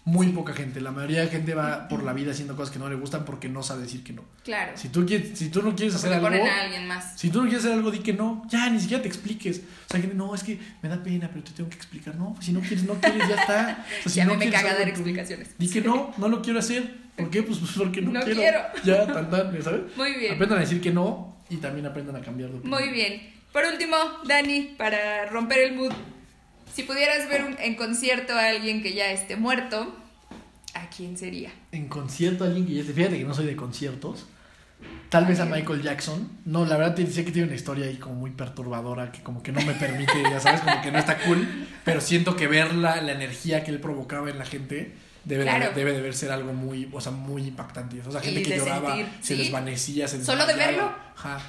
Muy poca gente. La mayoría de gente va por la vida haciendo cosas que no le gustan porque no sabe decir que no. Claro. Si tú, quieres, si tú no quieres hacer algo. A alguien más. Si tú no quieres hacer algo, di que no. Ya, ni siquiera te expliques. O sea, gente, no, es que me da pena, pero te tengo que explicar. No, si no quieres, no quieres, ya está. O sea, si no me caga dar explicaciones. Di que no, no lo quiero hacer. ¿Por qué? Pues, pues porque no, no quiero. quiero. Ya, tan, tan, ¿sabes? Muy bien. Aprendan a decir que no y también aprendan a cambiar de opinión. Muy bien. Por último, Dani, para romper el mood, si pudieras ver en concierto a alguien que ya esté muerto, ¿a quién sería? En concierto a alguien que ya esté, fíjate que no soy de conciertos. Tal vez a Michael Jackson. No, la verdad sé que tiene una historia ahí como muy perturbadora que como que no me permite, ya sabes, como que no está cool. Pero siento que ver la, la energía que él provocaba en la gente debe, de, debe de ser algo muy, o sea, muy impactante. O sea, gente que lloraba, se desvanecía, se Solo de verlo.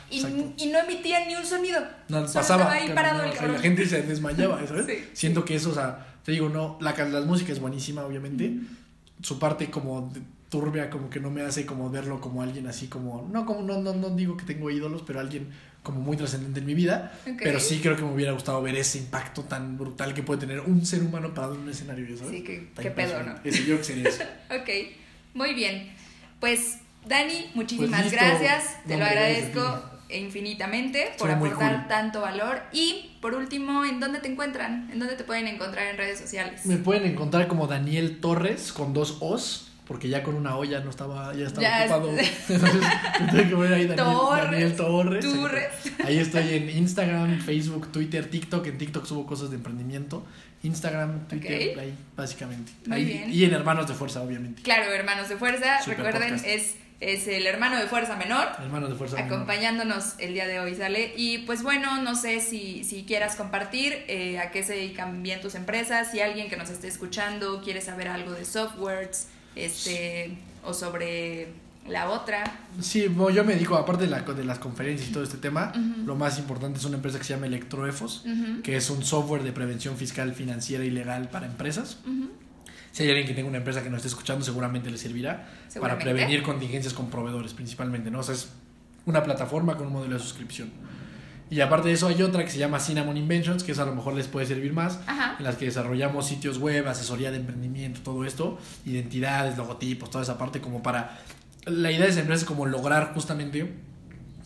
y, y, no emitía ni un sonido. No, pasaba. Ahí parado la gente se desmayaba, ¿sabes? Siento que eso, o sea, te digo, no, la, la música es buenísima, obviamente. Su parte como turbia, como que no me hace como verlo como alguien así como, no, como no, no, no digo que tengo ídolos, pero alguien como muy trascendente en mi vida, pero sí creo que me hubiera gustado ver ese impacto tan brutal que puede tener un ser humano parado en un escenario, ¿sabes? Sí, qué, pedo, ¿no? Ese yo que sería eso. ok, muy bien. Pues, Dani, muchísimas pues gracias, te lo agradezco infinitamente por aportar tanto valor. Y, por último, ¿en dónde te encuentran? ¿En dónde te pueden encontrar en redes sociales? Me pueden encontrar como Daniel Torres, con dos O's porque ya con una olla no estaba, ya estaba ocupado. Entonces tuve que ver ahí Daniel Torres. Ahí estoy en Instagram, Facebook, Twitter, TikTok. En TikTok subo cosas de emprendimiento. Instagram, Twitter, ahí básicamente. Y en Hermanos de Fuerza, obviamente. Claro, Hermanos de Fuerza. Recuerden, es es el hermano de Fuerza Menor. Hermano de Fuerza Acompañándonos el día de hoy, ¿sale? Y pues bueno, no sé si, si quieras compartir eh, a qué se dedican bien tus empresas, si alguien que nos esté escuchando quiere saber algo de softwares, este, o sobre La otra. Sí, yo me dedico, aparte de, la, de las conferencias y todo este tema, lo más importante es una empresa que se llama Electroefos, que es un software de prevención fiscal, financiera y legal para empresas. Si hay alguien que tenga una empresa que no esté escuchando, seguramente le servirá para prevenir contingencias con proveedores principalmente, ¿no? O sea, es una plataforma con un modelo de suscripción. Y aparte de eso hay otra que se llama Cinnamon Inventions, que eso a lo mejor les puede servir más, en las que desarrollamos sitios web, asesoría de emprendimiento, todo esto, identidades, logotipos, toda esa parte como para... La idea de esa empresa es como lograr justamente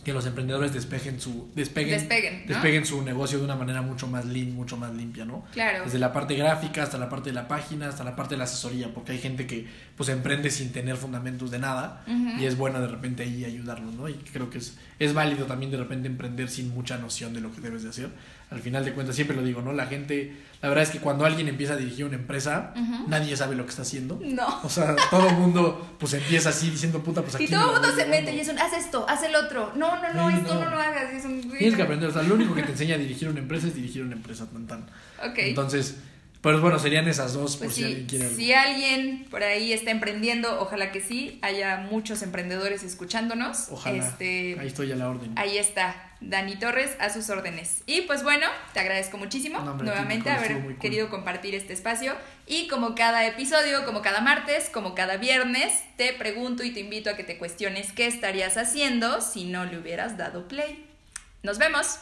que los emprendedores despejen su despeguen despeguen, su negocio de una manera mucho más lean, mucho más limpia, ¿no? Claro. Desde la parte gráfica hasta la parte de la página, hasta la parte de la asesoría, porque hay gente que pues emprende sin tener fundamentos de nada y es bueno de repente ahí ayudarlos, ¿no? Y creo que es es válido también de repente emprender sin mucha noción de lo que debes de hacer. Al final de cuentas siempre lo digo, ¿no? La gente, la verdad es que cuando alguien empieza a dirigir una empresa, nadie sabe lo que está haciendo. No. O sea, todo el mundo pues empieza así diciendo puta, pues aquí. Y todo el mundo se mete y es un, haz esto, haz el otro. No, no, no, esto no. lo hagas. Es un... Tienes que aprender, o sea, lo único que te enseña a dirigir una empresa es dirigir una empresa tan tan. Ok. Entonces, pero bueno, serían esas dos por pues si alguien quiere. Si alguien por ahí está emprendiendo, ojalá que sí, haya muchos emprendedores escuchándonos. Ojalá. Este, ahí estoy a la orden. Ahí está. Dani Torres a sus órdenes. Y pues bueno, te agradezco muchísimo nuevamente haber querido compartir este espacio. Y como cada episodio, como cada martes, como cada viernes, te pregunto y te invito a que te cuestiones qué estarías haciendo si no le hubieras dado play. Nos vemos.